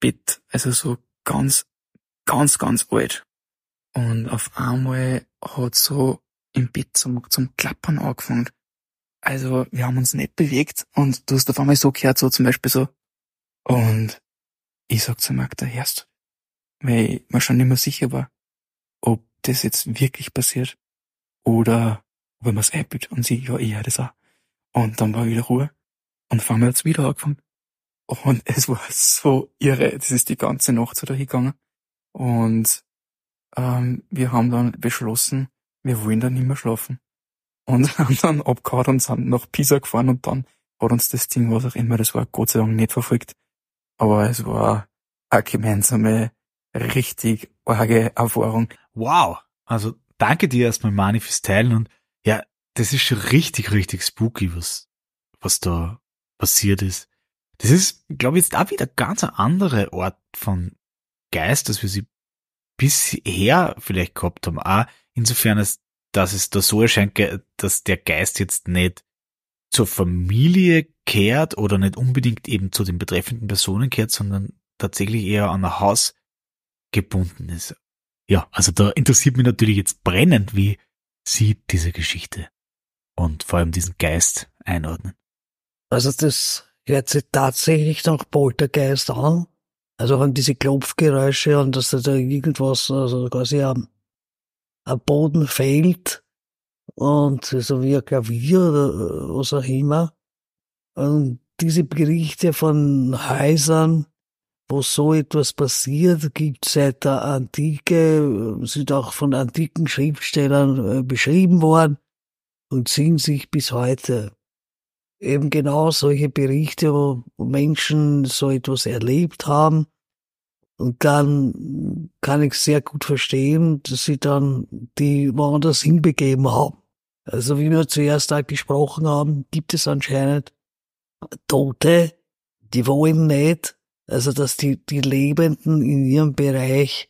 Eisenbett, also so ganz, ganz, ganz alt. Und auf einmal hat so im Bett zum, zum Klappern angefangen. Also wir haben uns nicht bewegt und du hast auf einmal so gehört, so zum Beispiel so. Und ich sag zu Magda, hörst weil ich mir schon nicht mehr sicher war, ob das jetzt wirklich passiert oder ob ich mir's einbildet. Und sie, ja, ich höre das auch. Und dann war wieder Ruhe. Und auf einmal hat's wieder angefangen. Und es war so irre. Das ist die ganze Nacht so dahingegangen. Und ähm, wir haben dann beschlossen, wir wollen dann nicht mehr schlafen. Und (laughs) haben dann abgehauen und sind nach Pisa gefahren und dann hat uns das Ding, was auch immer, das war Gott sei Dank nicht verfolgt. Aber es war eine gemeinsame, richtig arge Erfahrung. Wow. Also danke dir erstmal, Mani, fürs Teilen und ja, das ist schon richtig, richtig spooky, was, was da passiert ist. Das ist, glaube ich, jetzt auch wieder ganz ein anderer Ort von Geist, dass wir sie bisher vielleicht gehabt haben. Auch insofern, als, dass es da so erscheint, dass der Geist jetzt nicht zur Familie kehrt oder nicht unbedingt eben zu den betreffenden Personen kehrt, sondern tatsächlich eher an ein Haus gebunden ist. Ja, also da interessiert mich natürlich jetzt brennend, wie Sie diese Geschichte und vor allem diesen Geist einordnen. Also das hört sich tatsächlich nach Poltergeist an. Also haben diese Klopfgeräusche und dass da irgendwas, also quasi am, Boden fällt und so wie ein Klavier oder was auch immer. Und diese Berichte von Häusern, wo so etwas passiert, gibt seit der Antike, sind auch von antiken Schriftstellern äh, beschrieben worden und ziehen sich bis heute. Eben genau solche Berichte, wo Menschen so etwas erlebt haben. Und dann kann ich sehr gut verstehen, dass sie dann die woanders hinbegeben haben. Also wie wir zuerst da gesprochen haben, gibt es anscheinend Tote, die wollen nicht, also dass die, die Lebenden in ihrem Bereich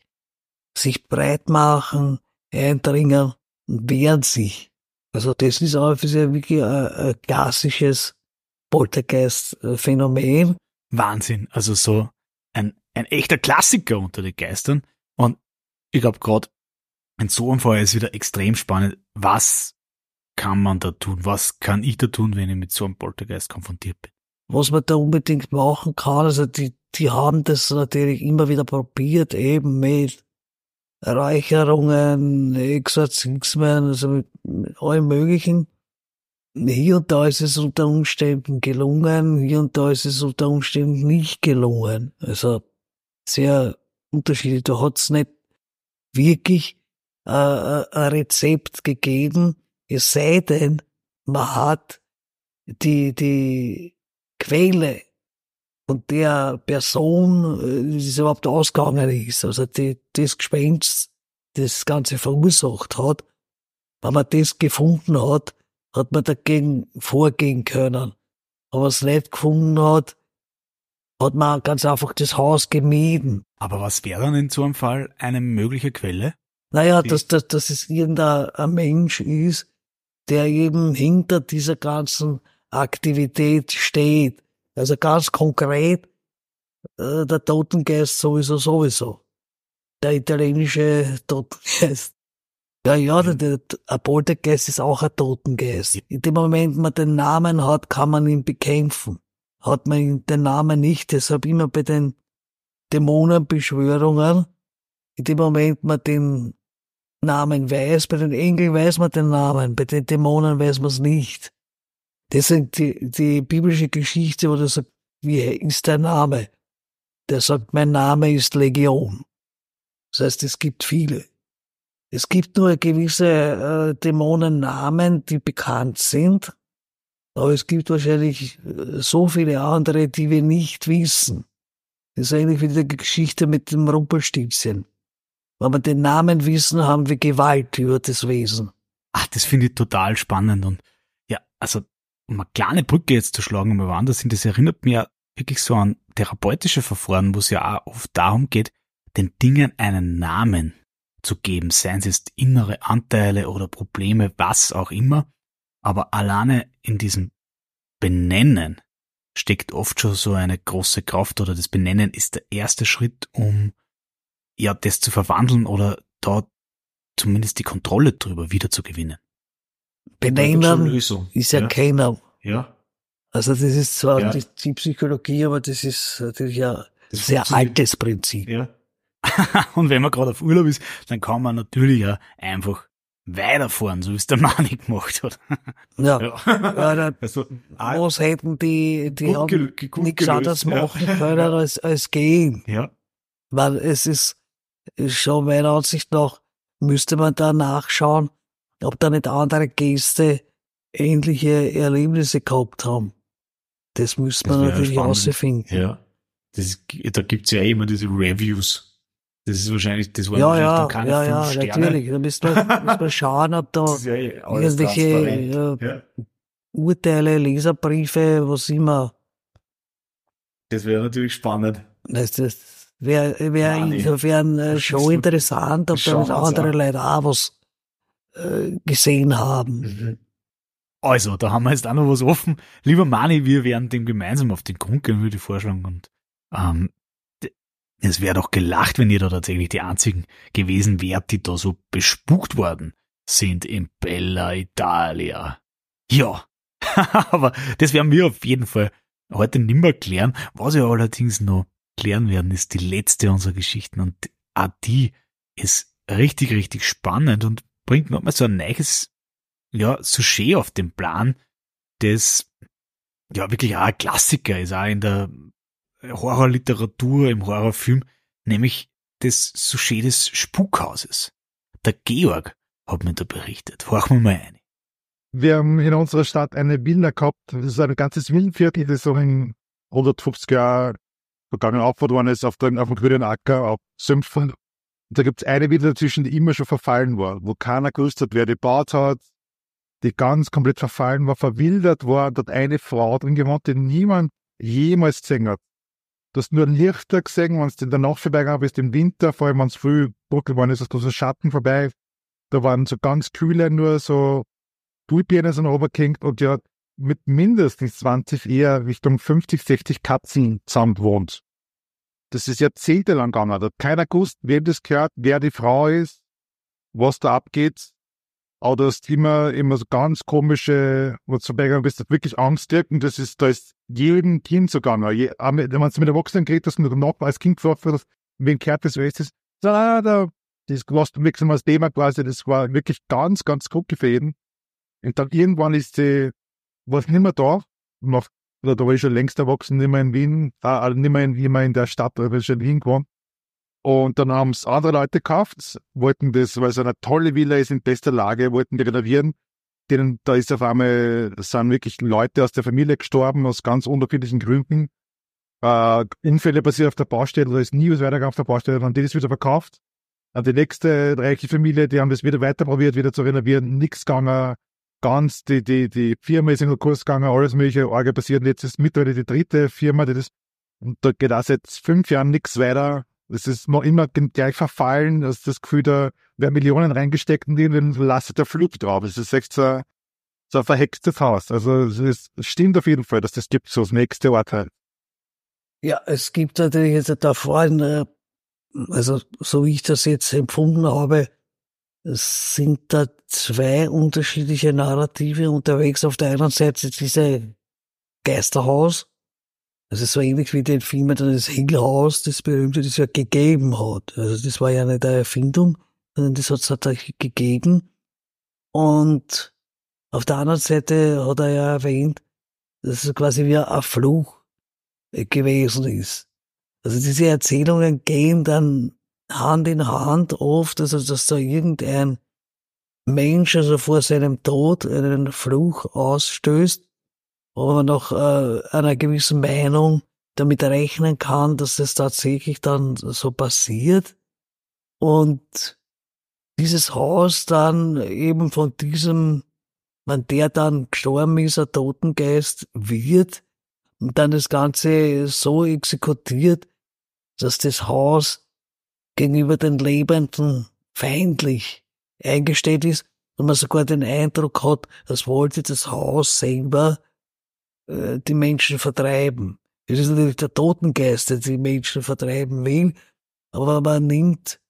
sich breit machen, eindringen und wehren sich. Also das ist auch wirklich ein, ein klassisches Poltergeist-Phänomen. Wahnsinn. Also so ein, ein echter Klassiker unter den Geistern. Und ich glaube gerade in so einem Fall ist wieder extrem spannend. Was kann man da tun? Was kann ich da tun, wenn ich mit so einem Poltergeist konfrontiert bin? Was man da unbedingt machen kann, also die, die haben das natürlich immer wieder probiert, eben mit Räucherungen, Exorzismen, also mit, mit allem Möglichen. Hier und da ist es unter Umständen gelungen, hier und da ist es unter Umständen nicht gelungen. Also sehr unterschiedlich. Da hat es nicht wirklich äh, äh, ein Rezept gegeben, es sei denn, man hat die, die Quelle von der Person, äh, die es überhaupt ausgegangen ist, also die, das Gespenst, das Ganze verursacht hat, wenn man das gefunden hat, hat man dagegen vorgehen können. Aber es nicht gefunden hat, hat man ganz einfach das Haus gemieden. Aber was wäre dann in so einem Fall eine mögliche Quelle? Naja, dass, dass, dass es irgendein ein Mensch ist, der eben hinter dieser ganzen Aktivität steht. Also ganz konkret, äh, der Totengeist sowieso sowieso. Der italienische Totengeist. Ja, ja, der, der, ein Poltergeist ist auch ein Totengeist. In dem Moment, man den Namen hat, kann man ihn bekämpfen. Hat man den Namen nicht, deshalb immer bei den Dämonenbeschwörungen, in dem Moment man den Namen weiß, bei den Engeln weiß man den Namen, bei den Dämonen weiß man es nicht. Deswegen die, die biblische Geschichte, wo der sagt, wie ist der Name? Der sagt, mein Name ist Legion. Das heißt, es gibt viele. Es gibt nur gewisse äh, Dämonennamen, die bekannt sind, aber es gibt wahrscheinlich äh, so viele andere, die wir nicht wissen. Das ist eigentlich wie die Geschichte mit dem Rumpelstilzchen. Wenn wir den Namen wissen, haben wir Gewalt über das Wesen. ach, das finde ich total spannend und ja, also um eine kleine Brücke jetzt zu schlagen, um woanders hin, das erinnert mich ja wirklich so an therapeutische Verfahren, wo es ja auch oft darum geht, den Dingen einen Namen zu geben, seien es jetzt innere Anteile oder Probleme, was auch immer. Aber alleine in diesem Benennen steckt oft schon so eine große Kraft oder das Benennen ist der erste Schritt, um ja das zu verwandeln oder da zumindest die Kontrolle drüber wieder zu gewinnen. Benennen ist ja, ja. keiner. Ja. Also das ist zwar Ja. die, die Psychologie, aber das ist natürlich ein Das sehr altes Prinzip. Ja. (laughs) Und wenn man gerade auf Urlaub ist, dann kann man natürlich ja einfach weiterfahren, so wie es der (laughs) Mani gemacht hat. Ja. Ja. Ja, (laughs) Also, ah, was hätten die, die Gut haben gut nichts gelöst, anderes machen können als, als gehen. ja. Weil es ist schon meiner Ansicht nach, müsste man da nachschauen, ob da nicht andere Gäste ähnliche Erlebnisse gehabt haben. Das müsste man natürlich herausfinden. Ja. Das da gibt's ja immer diese Reviews. Das ist wahrscheinlich, das waren Ja, wahrscheinlich ja, dann keine ja, fünf ja, Sterne. natürlich. Da müsste man, (laughs) schauen, ob da ja eh irgendwelche Ja. Urteile, Leserbriefe, was immer. Das wäre natürlich spannend. Das, das wäre wär insofern äh, schon interessant, ob da andere an. Leute auch was äh, gesehen haben. Mhm. Also, da haben wir jetzt auch noch was offen. Lieber Mani, wir werden dem gemeinsam auf den Grund gehen, würde ich vorschlagen. Und ähm, es wäre doch gelacht, wenn ihr da tatsächlich die einzigen gewesen wärt, die da so bespukt worden sind in Bella Italia. Ja, (laughs) aber das werden wir auf jeden Fall heute nimmer klären. Was wir allerdings noch klären werden, ist die letzte unserer Geschichten. Und auch die ist richtig, richtig spannend und bringt nochmal so ein neues ja, Sujet auf den Plan, das ja wirklich auch ein Klassiker ist, auch in der Horrorliteratur, im Horrorfilm, nämlich das Sujet des Spukhauses. Der Georg hat mir da berichtet. Horchen wir mal ein. Wir haben in unserer Stadt eine Villa gehabt, das ist ein ganzes Villenviertel, das so in 150 Jahren vergangen aufgebaut worden ist, auf, dem- auf dem grünen Acker, auf Sümpfen. Und da gibt es eine Villa dazwischen, die immer schon verfallen war, wo keiner gewusst hat, wer die gebaut hat, die ganz komplett verfallen war, verwildert war, dort eine Frau drin gewohnt, die niemand jemals gesehen hat. Du hast nur Lichter gesehen, wenn du in der Nacht vorbeigegangen bist, im Winter, vor allem wenn es früh dunkel geworden ist, hast du so Schatten vorbei. Da waren so ganz kühle, nur so Tuipirnen sind runtergehängt und hat mit mindestens 20, eher Richtung 50, 60 Katzen zusammen gewohnt. Das ist jahrzehntelang gegangen. Da hat keiner gewusst, wem das gehört, wer die Frau ist, was da abgeht. Aber du hast immer, immer so ganz komische, wo du vorbeigegangen bist, hat wirklich Angst direkt. Und das ist, da ist jedem Kind so gegangen. Je, wenn du mit Erwachsenen hast, mit dem Nachbar als Kind gefragt hast, wen gehört das, wer ist das? So, ah, da, das was du wechseln als Thema quasi, das war wirklich ganz, ganz gut für jeden. Und dann irgendwann ist sie, war sie nicht mehr da. Nach, oder da war ich schon längst erwachsen, nicht mehr in Wien, äh, nicht mehr in, nicht in der Stadt, aber schon in Wien gewohnt. Und dann haben es andere Leute gekauft, wollten das, weil es eine tolle Villa ist, in bester Lage, wollten die renovieren. Denen, da ist auf einmal, sind wirklich Leute aus der Familie gestorben, aus ganz unterschiedlichen Gründen. Äh, Unfälle passiert auf der Baustelle, da ist nie was weitergegangen auf der Baustelle, dann haben die das wieder verkauft. Dann die nächste reiche Familie, die haben das wieder weiter probiert, wieder zu renovieren, nichts gegangen, ganz, die, die, die Firma ist in den Kurs gegangen, alles mögliche Orgel passiert. Und jetzt ist mittlerweile die dritte Firma, die das, und da geht auch seit fünf Jahren nichts weiter. Das ist noch immer gleich verfallen. Das ist das Gefühl, da werden Millionen reingesteckt und irgendwann lastet der Flug drauf. Es ist echt so, so ein verhextes Haus. Also es, es stimmt auf jeden Fall, dass das gibt, so das nächste Urteil. Ja, es gibt natürlich jetzt da vorhin, also so wie ich das jetzt empfunden habe, es sind da zwei unterschiedliche Narrative unterwegs. Auf der einen Seite diese Geisterhaus, also so ähnlich wie den Film dann das Hillhaus, das berühmte, das ja gegeben hat. Also das war ja nicht eine Erfindung, sondern das hat es tatsächlich gegeben. Und auf der anderen Seite hat er ja erwähnt, dass es quasi wie ein Fluch gewesen ist. Also diese Erzählungen gehen dann Hand in Hand oft, also dass da irgendein Mensch also vor seinem Tod einen Fluch ausstößt, aber nach äh, einer gewissen Meinung damit rechnen kann, dass das tatsächlich dann so passiert. Und dieses Haus dann eben von diesem, wenn der dann gestorben ist, ein Totengeist wird und dann das Ganze so exekutiert, dass das Haus gegenüber den Lebenden feindlich eingestellt ist und man sogar den Eindruck hat, als wollte das Haus selber äh, die Menschen vertreiben. Es ist natürlich der Totengeist, der die Menschen vertreiben will, aber man nimmt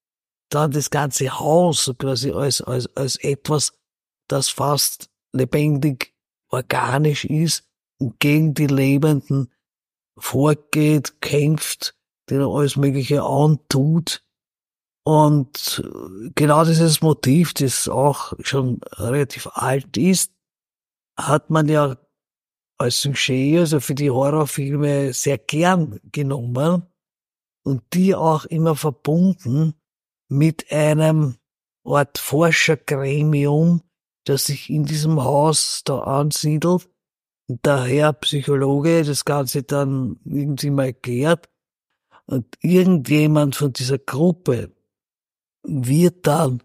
dann das ganze Haus quasi als, als, als etwas, das fast lebendig organisch ist und gegen die Lebenden vorgeht, kämpft, denen alles Mögliche antut. Und genau dieses Motiv, das auch schon relativ alt ist, hat man ja als Sujet, also für die Horrorfilme, sehr gern genommen und die auch immer verbunden mit einem Art Forschergremium, das sich in diesem Haus da ansiedelt. Und der Herr Psychologe das Ganze dann irgendwie mal erklärt und irgendjemand von dieser Gruppe wird dann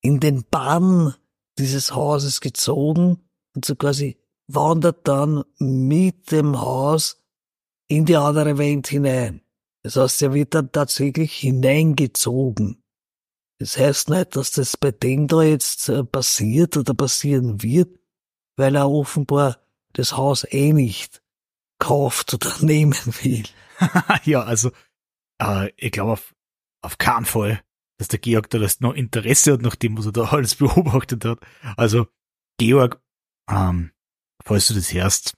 in den Bann dieses Hauses gezogen und so quasi wandert dann mit dem Haus in die andere Welt hinein. Das heißt, er wird dann tatsächlich hineingezogen. Das heißt nicht, dass das bei dem da jetzt äh, passiert oder passieren wird, weil er offenbar das Haus eh nicht kauft oder (laughs) nehmen will. (laughs) ja, also äh, ich glaube auf, auf keinen Fall, dass der Georg da das noch Interesse hat, nachdem was er da (laughs) alles beobachtet hat. Also Georg, ähm, falls du das hörst,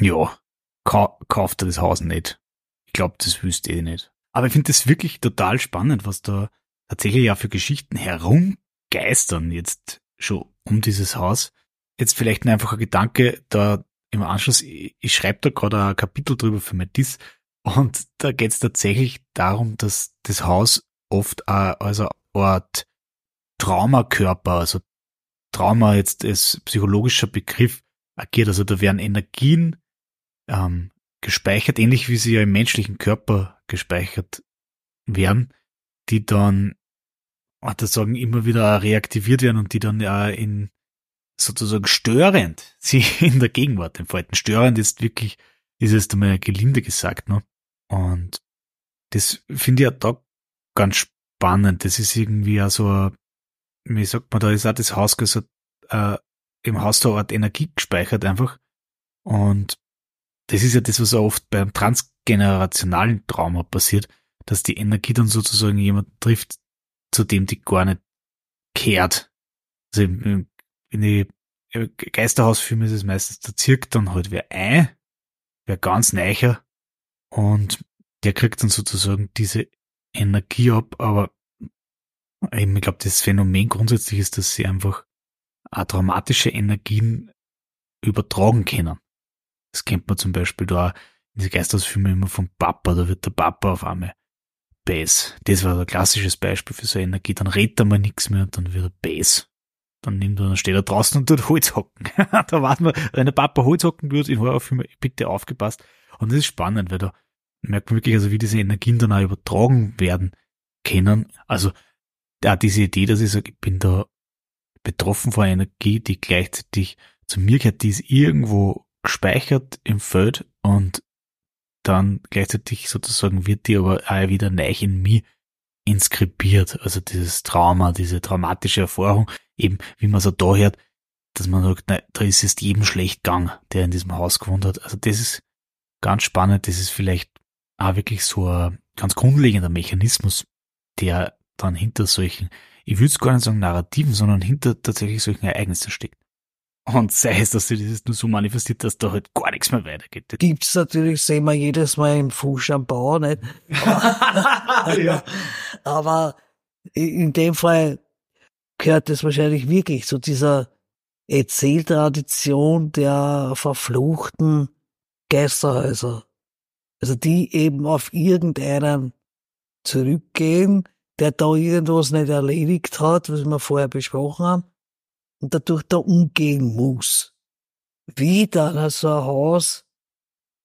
ja, ka kauft er das Haus nicht. Ich glaube, das wüsste eh nicht. Aber ich finde das wirklich total spannend, was da tatsächlich ja für Geschichten herumgeistern jetzt schon um dieses Haus. Jetzt vielleicht ein Gedanke, da im Anschluss, ich, ich schreibe da gerade ein Kapitel drüber für Metis und da geht es tatsächlich darum, dass das Haus oft auch als eine Art Traumakörper, also Trauma jetzt als psychologischer Begriff agiert. Also da werden Energien ähm, gespeichert, ähnlich wie sie ja im menschlichen Körper gespeichert werden, die dann sagen, immer wieder reaktiviert werden und die dann ja in sozusagen störend (laughs) sie in der Gegenwart entfalten. Störend ist wirklich, ist es einmal gelinde gesagt, ne? Und das finde ich ja da ganz spannend. Das ist irgendwie ja so, wie sagt man, da ist auch das Haus so, äh, im Haus der Art Energie gespeichert einfach. Und das ist ja das, was oft beim transgenerationalen Trauma passiert, dass die Energie dann sozusagen jemand trifft, zu dem die gar nicht kehrt. Also in die Geisterhausfilme ist es meistens, da zirkt dann halt wer ein, wer ganz neicher und der kriegt dann sozusagen diese Energie ab, aber eben, ich glaube, das Phänomen grundsätzlich ist, dass sie einfach auch traumatische Energien übertragen können. Das kennt man zum Beispiel da in diese Geisterhausfilme immer vom Papa, da wird der Papa auf einmal Bass. Das war ein klassisches Beispiel für so eine Energie. Dann redet er mal nichts mehr und dann wird er Bass. Dann nimmt er, dann steht er draußen und tut Holzhocken. (laughs) da warten wir, wenn der Papa Holzhocken tut in Horrorfilmen, bitte aufgepasst. Und das ist spannend, weil da merkt man wirklich, also wie diese Energien dann auch übertragen werden können. Also, da diese Idee, dass ich sage, ich bin da betroffen von Energie, die gleichzeitig zu mir gehört, die ist irgendwo gespeichert im Feld und dann gleichzeitig sozusagen wird die aber auch wieder neu in mir inskribiert. Also dieses Trauma, diese traumatische Erfahrung, eben wie man so da hört, dass man sagt, na, da ist es jedem schlecht gegangen, der in diesem Haus gewohnt hat. Also das ist ganz spannend, das ist vielleicht auch wirklich so ein ganz grundlegender Mechanismus, der dann hinter solchen, ich würde es gar nicht sagen Narrativen, sondern hinter tatsächlich solchen Ereignissen steckt. Und sei es, dass sich das nur so manifestiert, dass da halt gar nichts mehr weitergeht. Gibt's natürlich, sehen wir jedes Mal im Fusch am Bau, nicht? (laughs) ja. Aber in dem Fall gehört es wahrscheinlich wirklich zu dieser Erzähltradition der verfluchten Geisterhäuser. Also die eben auf irgendeinen zurückgehen, der da irgendwas nicht erledigt hat, was wir vorher besprochen haben, und dadurch da umgehen muss. Wie dann so ein Haus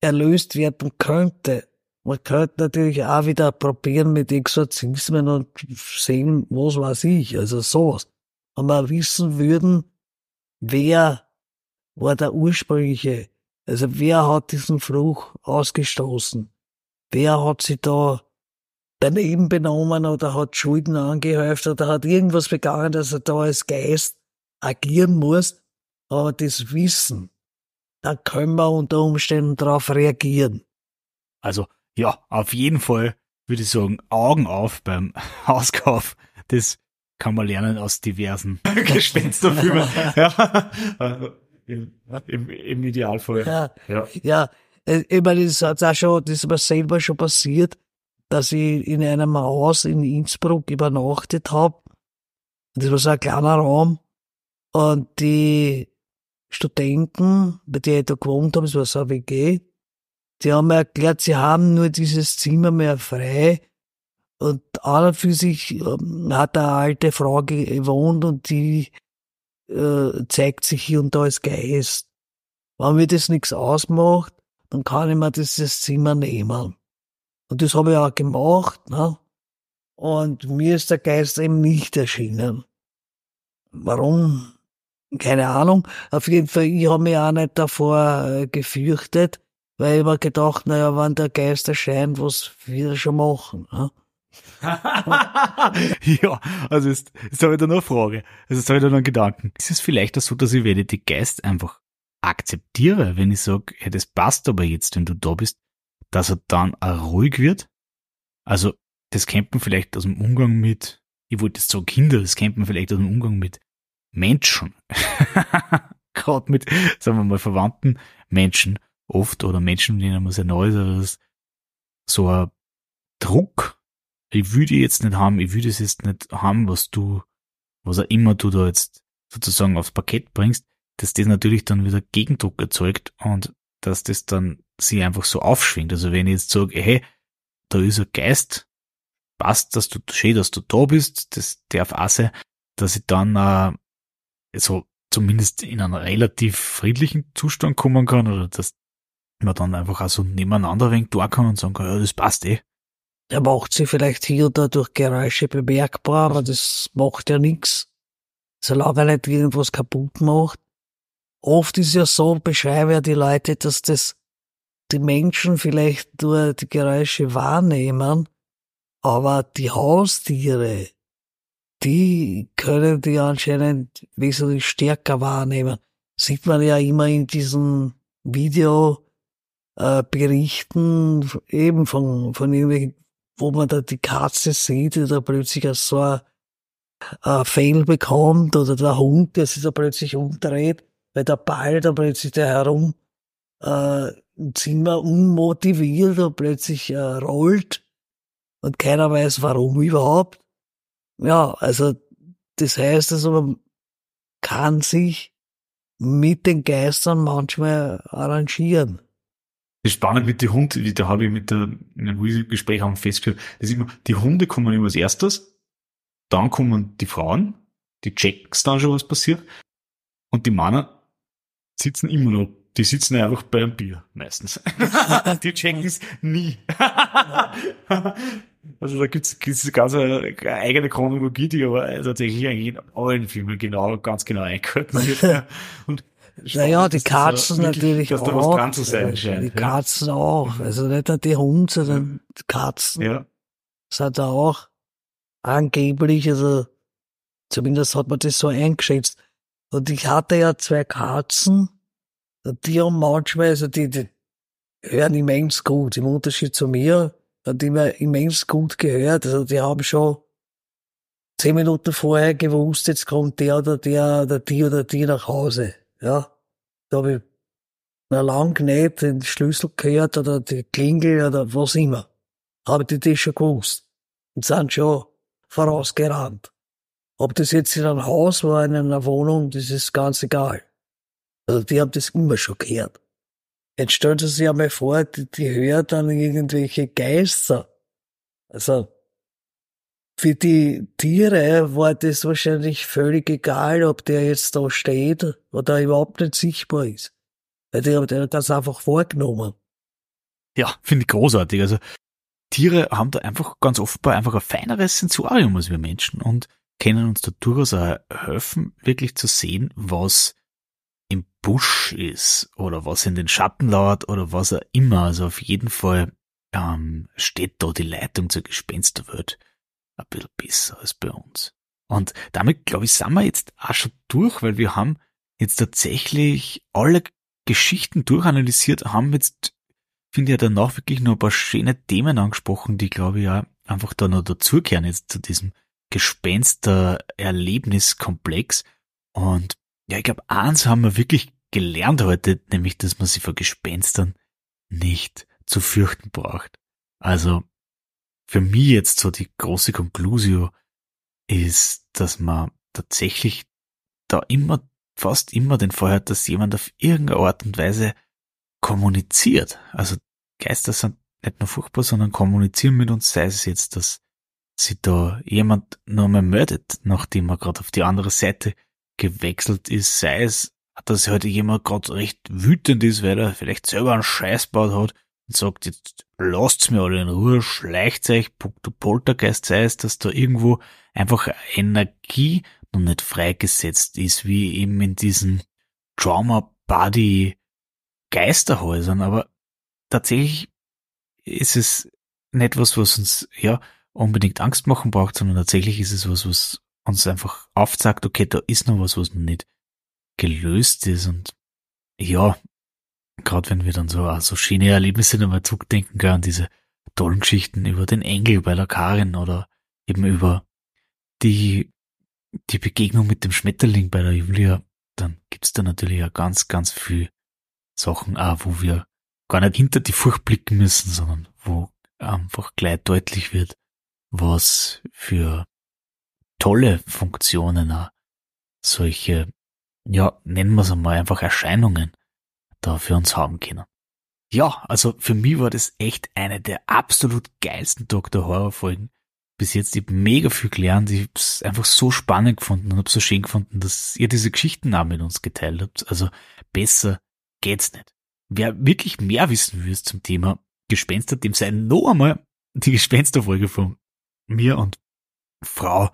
erlöst werden könnte, Man könnte natürlich auch wieder probieren mit Exorzismen und sehen, was weiß ich, also sowas. Wenn wir wissen würden, wer war der ursprüngliche, also wer hat diesen Fluch ausgestoßen? Wer hat sich da daneben benommen oder hat Schulden angehäuft oder hat irgendwas begangen, dass er da als Geist agieren muss, aber das Wissen, da können wir unter Umständen darauf reagieren. Also, ja, auf jeden Fall würde ich sagen, Augen auf beim (laughs) Hauskauf. Das kann man lernen aus diversen (laughs) Gespensterfilmen. (laughs) ja. Im, im, Im Idealfall. Ja, Ja. ja. äh, Ich meine, das hat auch schon, das ist mir selber schon passiert, dass ich in einem Haus in Innsbruck übernachtet habe. Das war so ein kleiner Raum. Und die Studenten, bei denen ich da gewohnt habe, es war so eine WG, die haben mir erklärt, sie haben nur dieses Zimmer mehr frei. Und an und für sich ähm, hat eine alte Frau gewohnt und die äh, zeigt sich hier und da als Geist. Wenn mir das nichts ausmacht, dann kann ich mir dieses Zimmer nehmen. Und das habe ich auch gemacht. Ne? Und mir ist der Geist eben nicht erschienen. Warum? Keine Ahnung. Auf jeden Fall, ich habe mich auch nicht davor äh, gefürchtet, weil ich mir gedacht, naja, wenn der Geist erscheint, was wird er schon machen? Ne? (laughs) ja, also habe ich da noch eine Frage. Also habe ich da noch einen Gedanken. Ist es vielleicht auch so, dass ich die Geist einfach akzeptiere, wenn ich sage, ja, das passt aber jetzt, wenn du da bist, dass er dann auch ruhig wird? Also, das kennt man vielleicht aus dem Umgang mit, ich wollte jetzt sagen Kinder, das kennt man vielleicht aus dem Umgang mit Menschen. (laughs) Gerade mit, sagen wir mal, verwandten Menschen oft oder Menschen, denen man sehr neu ist, so ein Druck. Ich die jetzt nicht haben, ich will das jetzt nicht haben, was du, was auch immer du da jetzt sozusagen aufs Parkett bringst, dass das natürlich dann wieder Gegendruck erzeugt und dass das dann sie einfach so aufschwingt. Also wenn ich jetzt sage, hey, da ist ein Geist, passt, dass du, schön, dass du da bist, das darf auch sein, dass ich dann äh, so zumindest in einen relativ friedlichen Zustand kommen kann oder dass man dann einfach auch so nebeneinander wenig tun kann und sagen kann, ja, das passt eh. Er macht sie vielleicht hier oder durch Geräusche bemerkbar, aber das macht ja nix. Solange er nicht irgendwas kaputt macht. Oft ist ja so, beschreiben ja die Leute, dass das die Menschen vielleicht nur die Geräusche wahrnehmen, aber die Haustiere, die können die anscheinend wesentlich stärker wahrnehmen. Sieht man ja immer in diesen Video, äh, eben von, von irgendwelchen, wo man da die Katze sieht, die da plötzlich so ein, ein Fail bekommt oder der Hund, der sich da plötzlich umdreht, weil der Ball da plötzlich da herum äh, im Zimmer unmotiviert und plötzlich äh, rollt und keiner weiß warum überhaupt. Ja, also das heißt also, man kann sich mit den Geistern manchmal arrangieren. Das ist spannend mit den Hunden, da habe ich mit der, in einem Gespräch haben festgestellt, das ist immer, die Hunde kommen immer als erstes, dann kommen die Frauen, die check's dann schon, was passiert, und die Männer sitzen immer noch, die sitzen einfach bei einem Bier, meistens. (laughs) die checken's nie. (laughs) also da gibt's, gibt's eine ganz eine eigene Chronologie, die aber tatsächlich eigentlich in allen Filmen genau, ganz genau eingehalten wird. (laughs) Und Naja, die dass das Katzen natürlich dass auch. da was dran zu sein die scheint. ja. Katzen auch. Also nicht nur die Hunde, sondern die Katzen ja. sind auch angeblich, also zumindest hat man das so eingeschätzt. Und ich hatte ja zwei Katzen, die haben manchmal, also die, die hören immens gut, im Unterschied zu mir, hat die mir immens gut gehört. Also die haben schon zehn Minuten vorher gewusst, jetzt kommt der oder der oder die oder die nach Hause. Ja, da habe ich noch lang nicht den Schlüssel gehört oder die Klingel oder was immer. Habe die das schon gewusst und sind schon vorausgerannt. Ob das jetzt in einem Haus war, in einer Wohnung, das ist ganz egal. Also die haben das immer schon gehört. Jetzt stellen Sie sich einmal vor, die, die hören dann irgendwelche Geister. Also für die Tiere war das wahrscheinlich völlig egal, ob der jetzt da steht oder überhaupt nicht sichtbar ist. Weil die haben ganz einfach vorgenommen. Ja, finde ich großartig. Also Tiere haben da einfach ganz offenbar einfach ein feineres Sensorium als wir Menschen und können uns da durchaus auch helfen, wirklich zu sehen, was im Busch ist oder was in den Schatten lauert oder was auch immer. Also auf jeden Fall ähm, steht da die Leitung zur Gespensterwelt ein bisschen besser als bei uns. Und damit, glaube ich, sind wir jetzt auch schon durch, weil wir haben jetzt tatsächlich alle Geschichten durchanalysiert, haben jetzt, finde ich, danach wirklich nur ein paar schöne Themen angesprochen, die, glaube ich, ja einfach da noch dazugehören jetzt zu diesem Gespenster-Erlebniskomplex. Und ja, ich glaube, eins haben wir wirklich gelernt heute, nämlich, dass man sich vor Gespenstern nicht zu fürchten braucht. Also, für mich jetzt so die große Conclusio ist, dass man tatsächlich da immer, fast immer den Fall hat, dass jemand auf irgendeine Art und Weise kommuniziert. Also Geister sind nicht nur furchtbar, sondern kommunizieren mit uns, sei es jetzt, dass sich da jemand noch mal meldet, nachdem er gerade auf die andere Seite gewechselt ist, sei es, dass heute jemand gerade recht wütend ist, weil er vielleicht selber einen Scheiß baut hat und sagt, jetzt lasst's mir alle in Ruhe, schleicht euch, du Poltergeist sei es, dass da irgendwo einfach Energie noch nicht freigesetzt ist, wie eben in diesen Trauma-Body Geisterhäusern, aber tatsächlich ist es nicht was, was uns, ja, unbedingt Angst machen braucht, sondern tatsächlich ist es was, was uns einfach aufzeigt, okay, da ist noch was, was noch nicht gelöst ist. Und ja, gerade wenn wir dann so, ah, so schöne Erlebnisse nochmal zurückdenken können, diese tollen Geschichten über den Engel bei der Karin oder eben über die, die Begegnung mit dem Schmetterling bei der Julia, dann gibt's da natürlich ja ganz, ganz viel Sachen auch, wo wir gar nicht hinter die Furcht blicken müssen, sondern wo einfach gleich deutlich wird, was für tolle Funktionen auch solche, ja, nennen wir es einmal einfach Erscheinungen da für uns haben können. Ja, also für mich war das echt eine der absolut geilsten Dr. Horror Folgen. Bis jetzt, ich hab mega viel gelernt, ich hab's einfach so spannend gefunden und hab's so schön gefunden, dass ihr diese Geschichten auch mit uns geteilt habt. Also besser geht's nicht. Wer wirklich mehr wissen will zum Thema Gespenster, dem sei noch einmal die Gespensterfolge von mir und Frau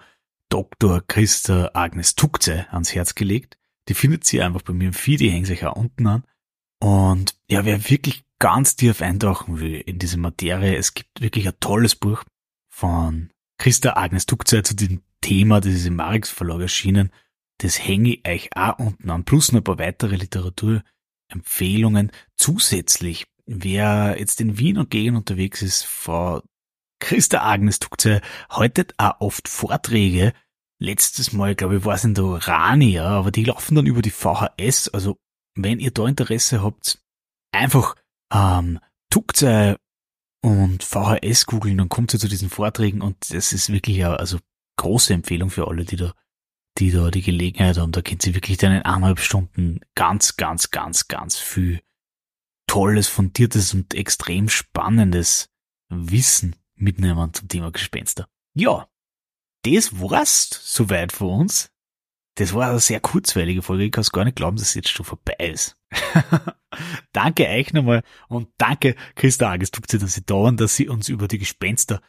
Dr. Christa Agnes Tuckze ans Herz gelegt. Die findet sie einfach bei mir im Feed, die hängt sich auch unten an. Und ja, wer wirklich ganz tief eintauchen will in diese Materie, es gibt wirklich ein tolles Buch von Christa Agnes Tuckze zu dem Thema, das ist im Marix Verlag erschienen. Das hänge ich euch auch unten an, plus noch ein paar weitere Literaturempfehlungen. Zusätzlich, wer jetzt in Wien und Gegend unterwegs ist, Frau Christa Agnes Tuckze haltet auch oft Vorträge. Letztes Mal, glaube ich, war es in der Urania, aber die laufen dann über die VHS, also wenn ihr da Interesse habt, einfach ähm, Tukzei und VHS googeln, dann kommt ihr zu diesen Vorträgen und das ist wirklich eine also große Empfehlung für alle, die da, die da die Gelegenheit haben. Da könnt ihr wirklich dann in eineinhalb Stunden ganz, ganz, ganz, ganz viel tolles, fundiertes und extrem spannendes Wissen mitnehmen zum Thema Gespenster. Ja, das war's soweit für uns. Das war eine sehr kurzweilige Folge. Ich kann es gar nicht glauben, dass es jetzt schon vorbei ist. (laughs) danke euch nochmal und danke Christa Agestuckze, dass Sie da waren, dass Sie uns über die Gespenster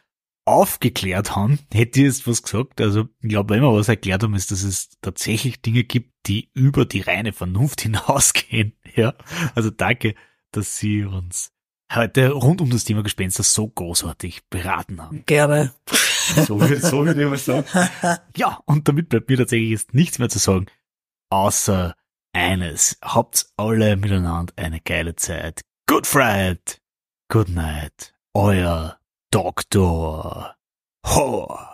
aufgeklärt haben. Hätte ich jetzt was gesagt? Also, ich glaube, wenn wir was erklärt haben, ist, dass es tatsächlich Dinge gibt, die über die reine Vernunft (laughs) hinausgehen. Ja, also danke, dass Sie uns heute rund um das Thema Gespenster so großartig beraten haben. Gerne. (laughs) So würde, so würde ich mal sagen. (laughs) Ja, und damit bleibt mir tatsächlich jetzt nichts mehr zu sagen, außer eines. Habt alle miteinander eine geile Zeit. Good Friday. Good night. Euer Doktor Horror.